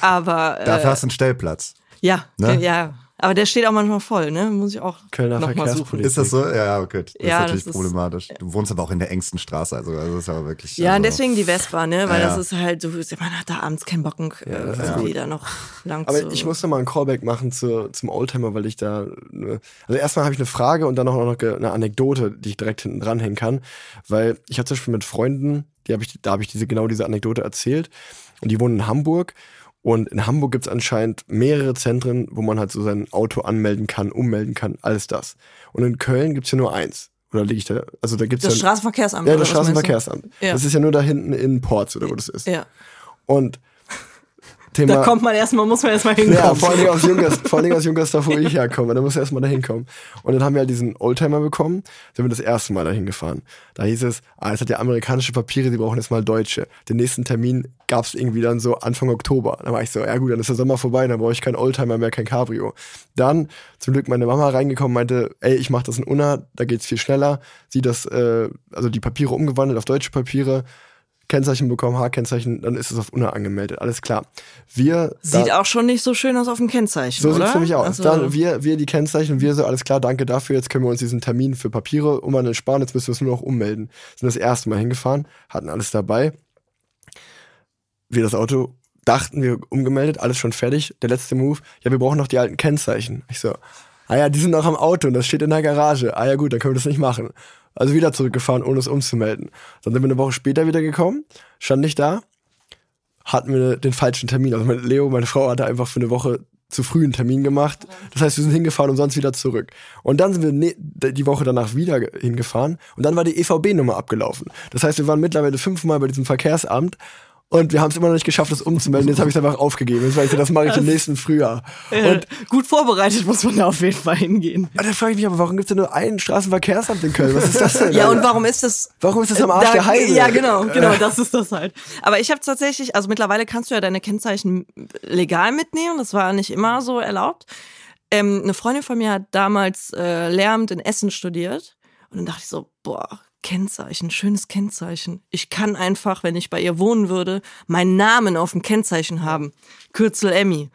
C: Aber äh,
B: Dafür hast du einen Stellplatz.
C: ja,
B: Ne?
C: ja. Aber der steht auch manchmal voll, ne? Muss ich auch
D: Kölner
C: noch mal suchen.
D: Verkehrspolitik.
B: Ist das so? Ja, gut. Das
C: Ja,
B: ist natürlich
C: das ist-
B: problematisch. Du wohnst aber auch in der engsten Straße, also, also das ist aber wirklich.
C: Ja,
B: also,
C: und deswegen die Vespa, ne? Weil
B: Ja,
C: das
B: ja.
C: ist halt, du, man hat da abends keinen Bock, äh, irgendwie da noch lang
D: Aber
C: zu...
D: ich muss noch mal einen Callback machen zu, zum Oldtimer, weil ich da. Ne, also erstmal habe ich eine Frage und dann auch noch eine Anekdote, die ich direkt hinten dranhängen kann. Weil ich habe zum Beispiel mit Freunden, die hab ich, da habe ich diese, genau diese Anekdote erzählt. Und die wohnen in Hamburg. Und in Hamburg gibt es anscheinend mehrere Zentren, wo man halt so sein Auto anmelden kann, ummelden kann, alles das. Und in Köln gibt es ja nur eins. Oder liege ich da? Also da gibt's
C: das
D: ja,
C: Straßenverkehrsamt.
D: ja, das? Straßenverkehrsamt.
C: Ja.
D: Das ist ja nur da hinten in Ports oder wo das ist.
C: Ja.
D: Und Thema.
C: Da kommt man erstmal, muss man erstmal hinkommen.
D: Ja, vor Dingen aus Junkersdorf, vor Dingen aus Junkersdorf, wo ich herkomme. Da muss er erstmal da hinkommen. Und dann haben wir halt diesen Oldtimer bekommen, sind wir das erste Mal dahin gefahren. Da hieß es, ah, es hat ja amerikanische Papiere, sie brauchen jetzt mal deutsche. Den nächsten Termin gab es irgendwie dann so Anfang Oktober. Da war ich so, ja gut, dann ist der Sommer vorbei, dann brauche ich keinen Oldtimer mehr, kein Cabrio. Dann zum Glück meine Mama reingekommen, meinte, ey, ich mache das in Unna, da geht's viel schneller. Sie das, äh, also die Papiere umgewandelt auf deutsche Papiere Kennzeichen bekommen, H-Kennzeichen, dann ist es auf unangemeldet. Alles klar. Wir
C: Sieht
D: da,
C: auch schon nicht so schön aus auf dem Kennzeichen,
D: so
C: oder?
D: sieht's nämlich aus.
C: Also,
D: Dann wir, wir die Kennzeichen, wir so, alles klar, danke dafür. Jetzt können wir uns diesen Termin für Papiere umwandeln, sparen. Jetzt müssen wir es nur noch ummelden. Sind das erste Mal hingefahren, hatten alles dabei. Wir das Auto dachten, wir umgemeldet, alles schon fertig. Der letzte Move, ja, wir brauchen noch die alten Kennzeichen. Ich so, ah ja, die sind noch am Auto und das steht in der Garage. Ah ja, gut, dann können wir das nicht machen. Also wieder zurückgefahren, ohne es umzumelden. Dann sind wir eine Woche später wieder gekommen, stand nicht da, hatten wir den falschen Termin. Also mein Leo, meine Frau, hatte einfach für eine Woche zu früh einen Termin gemacht. Das heißt, wir sind hingefahren und sonst wieder zurück. Und dann sind wir ne die Woche danach wieder ge- hingefahren und dann war die EVB-Nummer abgelaufen. Das heißt, wir waren mittlerweile fünfmal bei diesem Verkehrsamt und wir haben es immer noch nicht geschafft, das umzumelden. Jetzt habe ich es einfach aufgegeben. Jetzt weiß ich, das mache ich im nächsten Frühjahr.
C: äh,
D: Und
C: gut vorbereitet muss man da auf jeden Fall hingehen.
D: da frage ich mich aber, warum gibt es denn nur ein Straßenverkehrsamt in Köln? Was ist das denn?
C: Ja, und warum ist das
D: Warum ist das am Arsch
C: Da-
D: der Heide?
C: Ja, genau, genau, das ist das halt. Aber ich habe tatsächlich, also mittlerweile kannst du ja deine Kennzeichen legal mitnehmen, das war nicht immer so erlaubt. Ähm, eine Freundin von mir hat damals äh, Lehramt in Essen studiert und dann dachte ich so, boah, Kennzeichen, schönes Kennzeichen. Ich kann einfach, wenn ich bei ihr wohnen würde, meinen Namen auf dem Kennzeichen haben. Kürzel Emmy.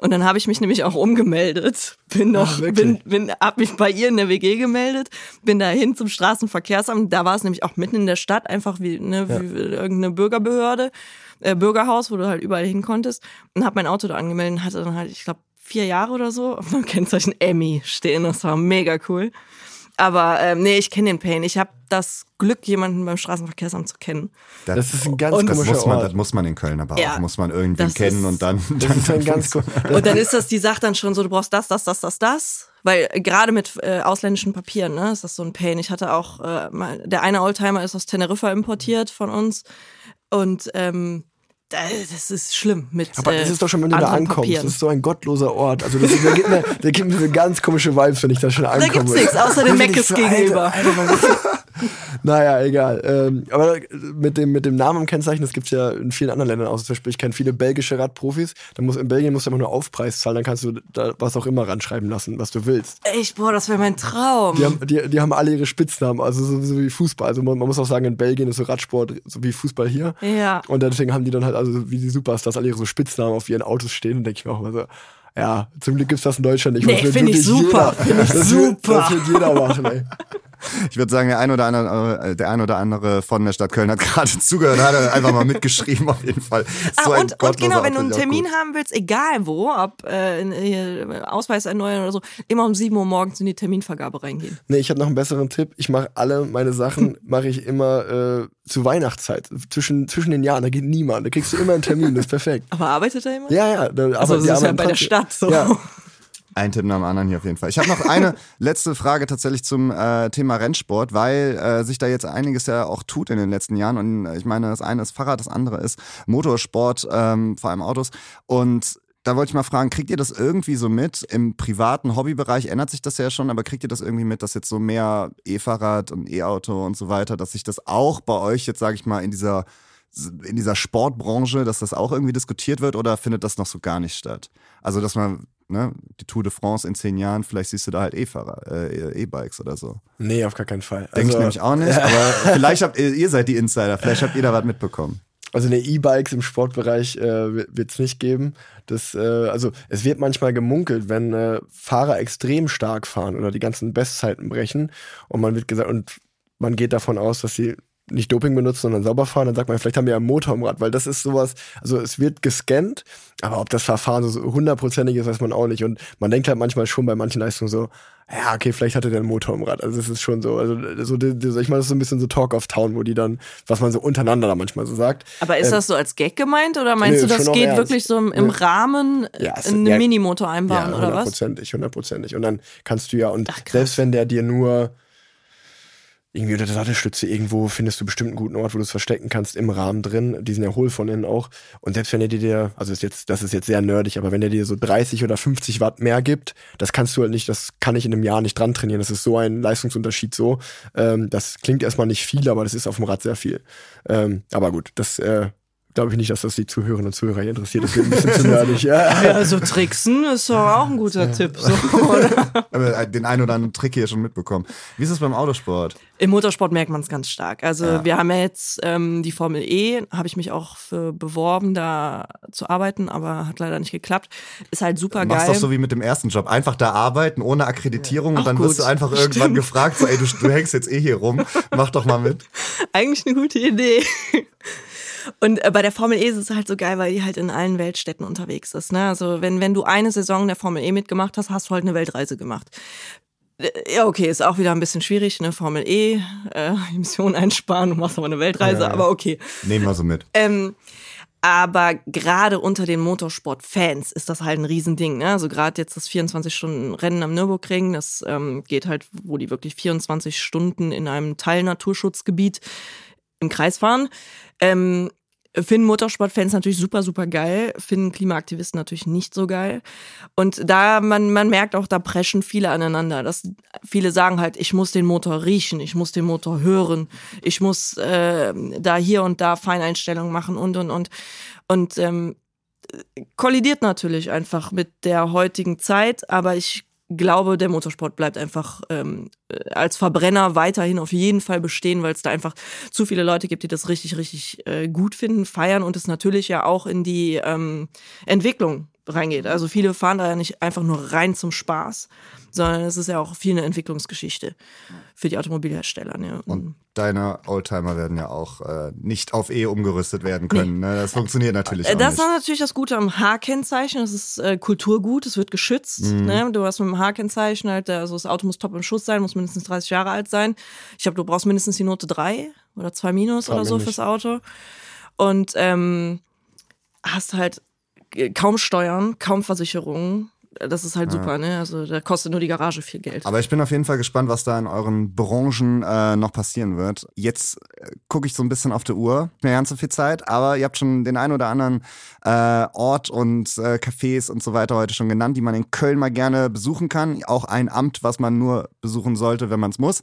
C: Und dann habe ich mich nämlich auch umgemeldet. Bin noch,
D: wirklich?
C: bin, bin, hab mich bei ihr in der WG gemeldet, bin dahin zum Straßenverkehrsamt. Da war es nämlich auch mitten in der Stadt, einfach wie, ne, wie irgendeine Bürgerbehörde, äh, Bürgerhaus, wo du halt überall hin konntest. Und habe mein Auto da angemeldet und hatte dann halt, ich glaube, vier Jahre oder so auf meinem Kennzeichen Emmy stehen. Das war mega cool. Aber ähm, nee, ich kenne den Pain. Ich habe das Glück, jemanden beim Straßenverkehrsamt zu kennen.
D: Das ist ein ganz
C: Und-
B: das muss man,
D: Ort.
B: das muss man in Köln aber
C: Ja,
B: auch, muss man irgendwie
C: das
B: kennen
C: ist-
B: und dann,
D: Das
B: dann
D: ist ein ganz ko-
C: Und dann ist das, die sagt dann schon so, du brauchst das, das, das, das, das. Weil äh, gerade mit äh, ausländischen Papieren, ne, ist das so ein Pain. Ich hatte auch, äh, mal, der eine Oldtimer ist aus Teneriffa importiert von uns. Und ähm, das ist schlimm mit
D: Aber
C: äh,
D: das ist doch schon, wenn du da ankommst.
C: Papieren.
D: Das ist so ein gottloser Ort. Also das, der, gibt mir, der gibt mir so ganz komische Vibes, wenn ich da schon ankomme.
C: gibt's nichts, außer den
D: Da ich
C: Meckes gegenüber.
D: Alter, Alter, naja, egal. Ähm, aber mit dem, mit dem Namen im Kennzeichen, das gibt's ja in vielen anderen Ländern auch. Zum Beispiel, ich kenne viele belgische Radprofis. Da muss, in Belgien musst du immer nur Aufpreis zahlen, dann kannst du da was auch immer ranschreiben lassen, was du willst.
C: Echt, boah, das wäre mein Traum.
D: Die haben, die, die haben alle ihre Spitznamen, also so, so wie Fußball. Also man, man muss auch sagen, in Belgien ist so Radsport so wie Fußball hier.
C: Ja.
D: Und deswegen haben die dann halt, also wie die Superstars, alle ihre so Spitznamen auf ihren Autos stehen. Und denke ich mir auch immer so, ja, zum Glück gibt's das in Deutschland nicht.
C: Nee,
D: Das wird
C: find ich super,
D: jeder-
C: find ich
D: das Wird,
C: super.
D: das wird jeder machen, ey.
B: Ich würde sagen, der ein oder andere, äh, der ein oder andere von der Stadt Köln hat gerade zugehört, hat einfach mal mitgeschrieben auf jeden Fall.
C: Ah,
B: So ein
C: und, und genau, wenn du einen Termin haben willst, egal wo, ob äh, Ausweis erneuern oder so, immer um 7 Uhr morgens in die Terminvergabe reingehen.
D: Nee, ich habe noch einen besseren Tipp. Ich mache alle meine Sachen, mache ich immer äh, zu Weihnachtszeit. Zwischen, zwischen den Jahren, da geht niemand. Da kriegst du immer einen Termin, das ist perfekt.
C: Aber arbeitet da jemand?
D: Ja, ja. Da,
C: Also,
D: aber
C: das ist ja bei der Stadt so.
D: Ja,
B: Ein Tipp nach dem anderen hier auf jeden Fall. Ich habe noch eine letzte Frage tatsächlich zum äh, Thema Rennsport, weil äh, sich da jetzt einiges ja auch tut in den letzten Jahren. Und äh, ich meine, das eine ist Fahrrad, das andere ist Motorsport, ähm, vor allem Autos. Und da wollte ich mal fragen, kriegt ihr das irgendwie so mit? Im privaten Hobbybereich ändert sich das ja schon, aber kriegt ihr das irgendwie mit, dass jetzt so mehr E-Fahrrad und E-Auto und so weiter, dass sich das auch bei euch jetzt, sage ich mal, in dieser in dieser Sportbranche, dass das auch irgendwie diskutiert wird oder findet das noch so gar nicht statt? Also, dass man, ne, die Tour de France in zehn Jahren, vielleicht siehst du da halt E-Fahrer, äh, E-Bikes oder so.
D: nee, auf gar keinen Fall.
B: Denke ich
D: Also-
B: nämlich auch nicht, aber vielleicht habt ihr, ihr seid die Insider, vielleicht habt ihr da was mitbekommen.
D: Also eine E-Bikes im Sportbereich äh, wird es nicht geben. Das, äh, also es wird manchmal gemunkelt, wenn äh, Fahrer extrem stark fahren oder die ganzen Bestzeiten brechen und man wird gesagt und man geht davon aus, dass sie nicht Doping benutzen, sondern sauber fahren, dann sagt man, vielleicht haben wir ja einen Motor im Rad, weil das ist sowas, also es wird gescannt, aber ob das Verfahren so hundertprozentig ist, weiß man auch nicht. Und man denkt halt manchmal schon bei manchen Leistungen so, ja, okay, vielleicht hatte der einen Motor im Rad. Also das ist schon so, also so, ich meine, das ist so ein bisschen so Talk of Town, wo die dann, was man so untereinander da manchmal so sagt.
C: Aber ist
D: Ähm,
C: das so als Gag gemeint oder meinst
D: nee,
C: du, das geht
D: ernst.
C: wirklich so im, im
D: Nee.
C: Rahmen
D: Ja, es-
C: einen
D: ja,
C: Minimotor einbauen
D: ja,
C: oder was?
D: hundertprozentig, hundertprozentig. Und dann kannst du ja, und
C: Ach,
D: selbst wenn der dir nur irgendwie unter der Sattelstütze irgendwo findest du bestimmt einen guten Ort, wo du es verstecken kannst im Rahmen drin. Die sind ja hohl von innen auch. Und selbst wenn er dir, also ist jetzt, das ist jetzt sehr nerdig, aber wenn er dir so 30 oder 50 Watt mehr gibt, das kannst du halt nicht, das kann ich in einem Jahr nicht dran trainieren. Das ist so ein Leistungsunterschied so. Ähm, das klingt erstmal nicht viel, aber das ist auf dem Rad sehr viel. Ähm, aber gut, das äh, glaube ich nicht, dass das die Zuhörerinnen und Zuhörer hier interessiert. Das wird ein bisschen zu nerdig. Ja.
C: Ja, so Tricksen ist doch auch ein guter Tipp. So, oder?
B: Aber den einen oder anderen Trick hier schon mitbekommen. Wie ist es beim Autosport?
C: Im Motorsport merkt man es ganz stark. Also wir haben ja jetzt ähm, die Formel E, habe ich mich auch für beworben, da zu arbeiten, aber hat leider nicht geklappt. Ist halt super
B: Machst
C: geil.
B: doch so wie mit dem ersten Job. Einfach da arbeiten, ohne Akkreditierung und
C: Ach
B: dann
C: gut,
B: wirst du einfach irgendwann
C: stimmt.
B: gefragt, so, ey, du, du hängst jetzt eh hier rum, mach doch mal mit.
C: Eigentlich eine gute Idee. Und äh, bei der Formel E ist es halt so geil, weil die halt in allen Weltstädten unterwegs ist. Ne? Also wenn, wenn du eine Saison der Formel E mitgemacht hast, hast du halt eine Weltreise gemacht. Äh, Ja, okay, ist auch wieder ein bisschen schwierig, ne? Formel E, äh, Emissionen einsparen, du machst aber eine Weltreise,
B: Ja, ja.
C: aber okay.
B: Nehmen wir so mit.
C: Ähm, aber gerade unter den Motorsport-Fans ist das halt ein Riesending. Ne? Also gerade jetzt das 24-Stunden-Rennen am Nürburgring, das ähm, geht halt, wo die wirklich 24 Stunden in einem Teilnaturschutzgebiet im Kreis fahren. Ähm, finden Motorsportfans natürlich super, super geil, finden Klimaaktivisten natürlich nicht so geil. Und da, man, man merkt auch, da preschen viele aneinander. Dass viele sagen halt, ich muss den Motor riechen, ich muss den Motor hören, ich muss äh, da hier und da Feineinstellungen machen und und und. Und ähm, kollidiert natürlich einfach mit der heutigen Zeit, aber ich glaube, der Motorsport bleibt einfach ähm, äh, als Verbrenner weiterhin auf jeden Fall bestehen, weil es da einfach zu viele Leute gibt, die das richtig, richtig äh, gut finden, feiern und es natürlich ja auch in die ähm, Entwicklung reingeht. Also viele fahren da ja nicht einfach nur rein zum Spaß, sondern es ist ja auch viel eine Entwicklungsgeschichte für die Automobilhersteller. Ne?
B: Und deine Oldtimer werden ja auch äh, nicht auf E umgerüstet werden können. Ne? Das funktioniert natürlich
C: Äh,
B: auch
C: Das ist
B: nicht.
C: natürlich das Gute am H-Kennzeichen. Das ist äh, Kulturgut, es wird geschützt.
B: Mhm.
C: Ne? Du hast mit dem H-Kennzeichen halt, also das Auto muss top im Schuss sein, muss mindestens 30 Jahre alt sein. Ich glaube, du brauchst mindestens die Note 3 oder 2 Minus
D: Frag
C: oder so
D: mich
C: fürs Auto. Und ähm, hast halt äh, kaum Steuern, kaum Versicherungen. Das ist halt super, ne? Also da kostet nur die Garage viel Geld.
B: Aber ich bin auf jeden Fall gespannt, was da in euren Branchen äh, noch passieren wird. Jetzt äh, gucke ich so ein bisschen auf die Uhr. Nicht mehr ganz so viel Zeit, aber ihr habt schon den ein oder anderen äh, Ort und äh, Cafés und so weiter heute schon genannt, die man in Köln mal gerne besuchen kann. Auch ein Amt, was man nur besuchen sollte, wenn man es muss.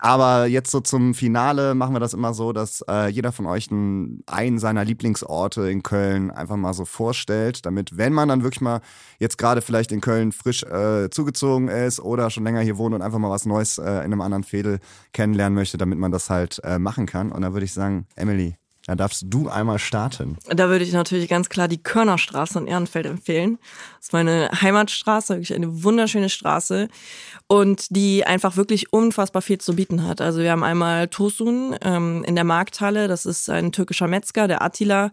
B: Aber jetzt so zum Finale machen wir das immer so, dass äh, jeder von euch einen, einen seiner Lieblingsorte in Köln einfach mal so vorstellt, damit, wenn man dann wirklich mal jetzt gerade vielleicht in Köln frisch äh, zugezogen ist oder schon länger hier wohnt und einfach mal was Neues äh, in einem anderen Fädel kennenlernen möchte, damit man das halt äh, machen kann. Und da würde ich sagen, Emily, da darfst du einmal starten.
C: Da würde ich natürlich ganz klar die Körnerstraße in Ehrenfeld empfehlen. Das ist meine Heimatstraße, wirklich eine wunderschöne Straße und die einfach wirklich unfassbar viel zu bieten hat. Also wir haben einmal Tosun ähm, in der Markthalle, das ist ein türkischer Metzger, der Attila,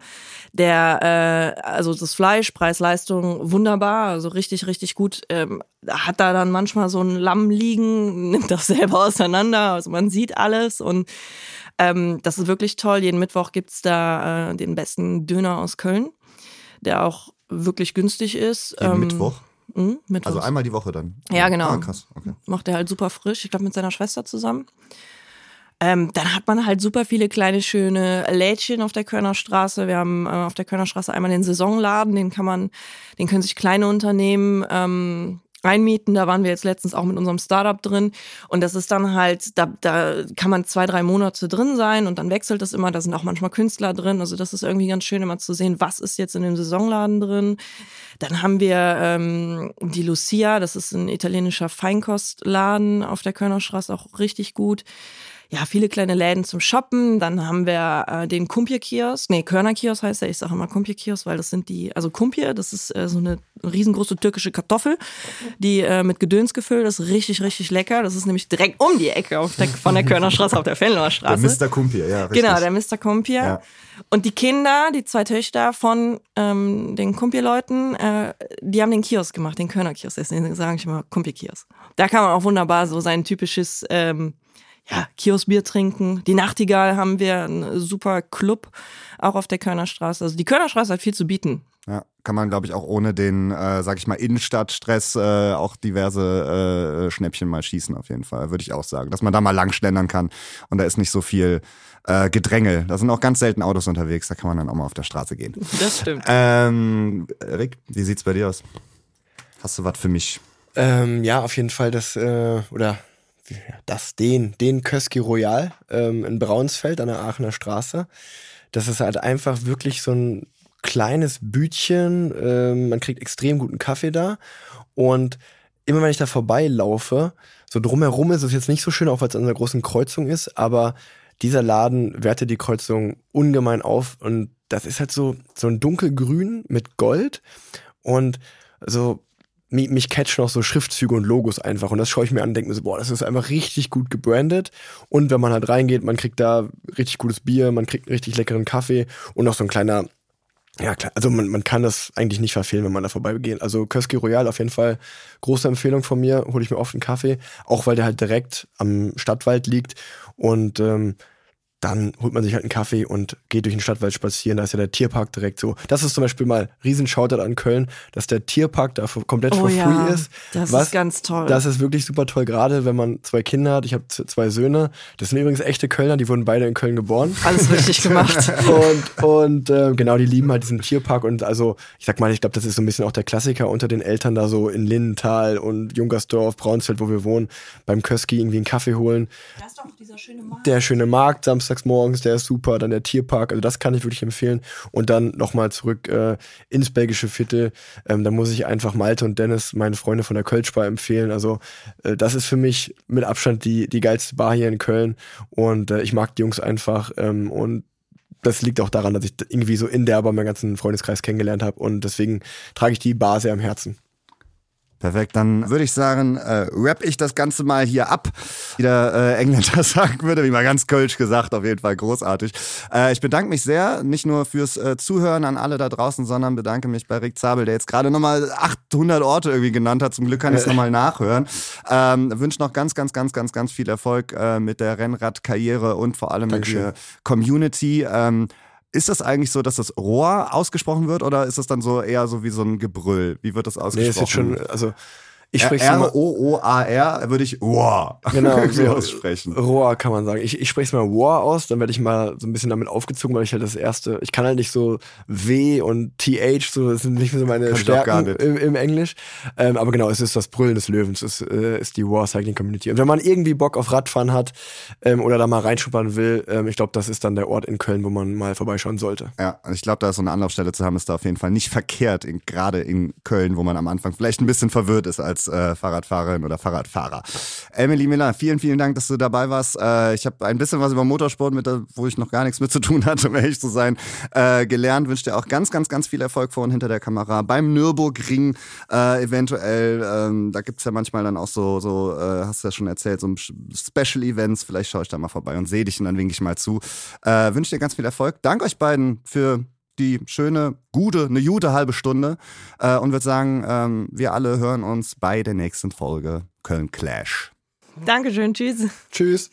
C: der, äh, also das Fleisch, Preis-Leistung, wunderbar, also richtig, richtig gut. Ähm, hat da dann manchmal so ein Lamm liegen, nimmt das selber auseinander, also man sieht alles und ähm, das ist wirklich toll. Jeden Mittwoch gibt's da äh, den besten Döner aus Köln, der auch wirklich günstig ist.
B: Jeden
C: Ähm,
B: Mittwoch.
C: mh, Mittwochs.
B: Also einmal die Woche dann.
C: Ja, genau.
B: Ah, krass. Okay.
C: Macht er halt super frisch, ich glaube mit seiner Schwester zusammen. Ähm, dann hat man halt super viele kleine schöne Lädchen auf der Kölner Straße. Wir haben äh, auf der Kölner Straße einmal den Saisonladen, den kann man, den können sich kleine Unternehmen ähm, reinmieten. Da waren wir jetzt letztens auch mit unserem Startup drin. Und das ist dann halt, da, da kann man zwei, drei Monate drin sein und dann wechselt das immer. Da sind auch manchmal Künstler drin. Also das ist irgendwie ganz schön, immer zu sehen, was ist jetzt in dem Saisonladen drin. Dann haben wir ähm, die Lucia, das ist ein italienischer Feinkostladen auf der Kölner Straße, auch richtig gut. Ja, viele kleine Läden zum Shoppen. Dann haben wir äh, den Kumpje-Kiosk. Nee, Körner-Kiosk heißt er. Ich sage immer Kumpje-Kiosk, weil das sind die, also Kumpje, das ist äh, so eine riesengroße türkische Kartoffel, die äh, mit Gedöns gefüllt ist. Richtig, richtig lecker. Das ist nämlich direkt um die Ecke auf der, von der Kölner Straße auf der Fenloer
B: Der. Mr. Kumpier, ja, richtig.
C: Genau, der Mr. Kumpir.
B: Ja.
C: Und die Kinder, die zwei Töchter von ähm, den Kumpir-Leuten, äh, die haben den Kiosk gemacht, den Körner-Kiosk. Deswegen sage ich immer Kumpir-Kiosk. Da kann man auch wunderbar so sein typisches ähm, ja, Kioskbier trinken. Die Nachtigall haben wir, einen super Club, auch auf der Kölner Straße. Also die Kölner Straße hat viel zu bieten.
B: Ja, kann man, glaube ich, auch ohne den, äh, sag ich mal, Innenstadtstress äh, auch diverse äh, Schnäppchen mal schießen, auf jeden Fall, würde ich auch sagen. Dass man da mal lang schlendern kann und da ist nicht so viel äh, Gedränge. Da sind auch ganz selten Autos unterwegs, da kann man dann auch mal auf der Straße gehen.
C: Das stimmt.
B: Ähm, Rick, wie sieht's bei dir aus? Hast du was für mich?
D: Ähm, ja, auf jeden Fall das, äh, oder das, den, den Köski Royal ähm, in Braunsfeld an der Aachener Straße. Das ist halt einfach wirklich so ein kleines Bütchen. Ähm, man kriegt extrem guten Kaffee da. Und immer wenn ich da vorbeilaufe, so drumherum ist es jetzt nicht so schön, auch weil es an einer großen Kreuzung ist, aber dieser Laden wertet die Kreuzung ungemein auf und das ist halt so, so ein dunkelgrün mit Gold und so mich, mich catchen auch so Schriftzüge und Logos einfach. Und das schaue ich mir an und denke mir so, boah, das ist einfach richtig gut gebrandet. Und wenn man halt reingeht, man kriegt da richtig gutes Bier, man kriegt einen richtig leckeren Kaffee und noch so ein kleiner, ja klar, also man, man kann das eigentlich nicht verfehlen, wenn man da vorbeigeht. Also Köski Royal auf jeden Fall große Empfehlung von mir, hole ich mir oft einen Kaffee, auch weil der halt direkt am Stadtwald liegt und ähm, dann holt man sich halt einen Kaffee und geht durch den Stadtwald spazieren. Da ist ja der Tierpark direkt so. Das ist zum Beispiel mal Riesenschauter an Köln, dass der Tierpark da komplett
C: oh
D: for
C: ja,
D: free ist.
C: Das
D: Was,
C: ist ganz toll.
D: Das ist wirklich super toll, gerade wenn man zwei Kinder hat. Ich habe zwei Söhne. Das sind übrigens echte Kölner, die wurden beide in Köln geboren.
C: Alles richtig gemacht.
D: und und äh, genau, die lieben halt diesen Tierpark. Und also, ich sag mal, ich glaube, das ist so ein bisschen auch der Klassiker unter den Eltern da so in Lindenthal und Junkersdorf, Braunsfeld, wo wir wohnen, beim Köski irgendwie einen Kaffee holen.
C: Da ist doch dieser schöne Markt.
D: Der schöne Markt samstags morgens, der ist super. Dann der Tierpark, also das kann ich wirklich empfehlen. Und dann nochmal zurück äh, ins belgische Viertel. Ähm, da muss ich einfach Malte und Dennis, meine Freunde von der Kölschbar, empfehlen. Also äh, das ist für mich mit Abstand die, die geilste Bar hier in Köln. Und äh, ich mag die Jungs einfach. Ähm, und das liegt auch daran, dass ich irgendwie so in der Bar meinen ganzen Freundeskreis kennengelernt habe. Und deswegen trage ich die Bar sehr am Herzen.
B: Perfekt, dann würde ich sagen, äh, rap ich das Ganze mal hier ab, wie der äh, Engländer sagen würde, wie mal ganz kölsch gesagt, auf jeden Fall großartig. Äh, ich bedanke mich sehr, nicht nur fürs äh, Zuhören an alle da draußen, sondern bedanke mich bei Rick Zabel, der jetzt gerade nochmal 800 Orte irgendwie genannt hat. Zum Glück kann ich es nochmal nachhören. Ähm, wünsche noch ganz, ganz, ganz, ganz, ganz viel Erfolg äh, mit der Rennradkarriere und vor allem
D: Dankeschön.
B: mit der Community. Ähm, ist das eigentlich so, dass das Rohr ausgesprochen wird oder ist das dann so eher so wie so ein Gebrüll? Wie wird das
D: Nee,
B: ausgesprochen?
D: ist jetzt schon, also ich spreche mal.
B: R-O-O-A-R würde ich Rohr
D: Genau, so
B: aussprechen.
D: Roar kann man sagen. Ich, ich spreche es mal War aus, dann werde ich mal so ein bisschen damit aufgezogen, weil ich halt das erste, ich kann halt nicht so W und TH, so, das sind nicht so meine
B: Kann
D: Stärken im, im Englisch. Ähm, aber genau, es ist das Brüllen des Löwens, es äh, ist die War Cycling Community. Und wenn man irgendwie Bock auf Radfahren hat ähm, oder da mal reinschuppern will, ähm, ich glaube, das ist dann der Ort in Köln, wo man mal vorbeischauen sollte.
B: Ja, und ich glaube, da ist so eine Anlaufstelle zu haben, ist da auf jeden Fall nicht verkehrt, gerade in Köln, wo man am Anfang vielleicht ein bisschen verwirrt ist als äh, Fahrradfahrerin oder Fahrradfahrer. Emily Miller, vielen, vielen Dank, dass du dabei warst. Äh, ich habe ein bisschen was über Motorsport, mit, der- wo ich noch gar nichts mit zu tun hatte, um ehrlich zu sein, äh, gelernt. Wünsche dir auch ganz, ganz, ganz viel Erfolg vor und hinter der Kamera. Beim Nürburgring äh, eventuell, ähm, da gibt's ja manchmal dann auch so, so äh, hast du ja schon erzählt, so Special Events. Vielleicht schaue ich da mal vorbei und sehe dich und dann winke ich mal zu. Äh, Wünsche dir ganz viel Erfolg. Danke euch beiden für die schöne, gute, eine gute halbe Stunde äh, und würde sagen, ähm, wir alle hören uns bei der nächsten Folge Köln Clash.
C: Dankeschön, tschüss.
D: Tschüss.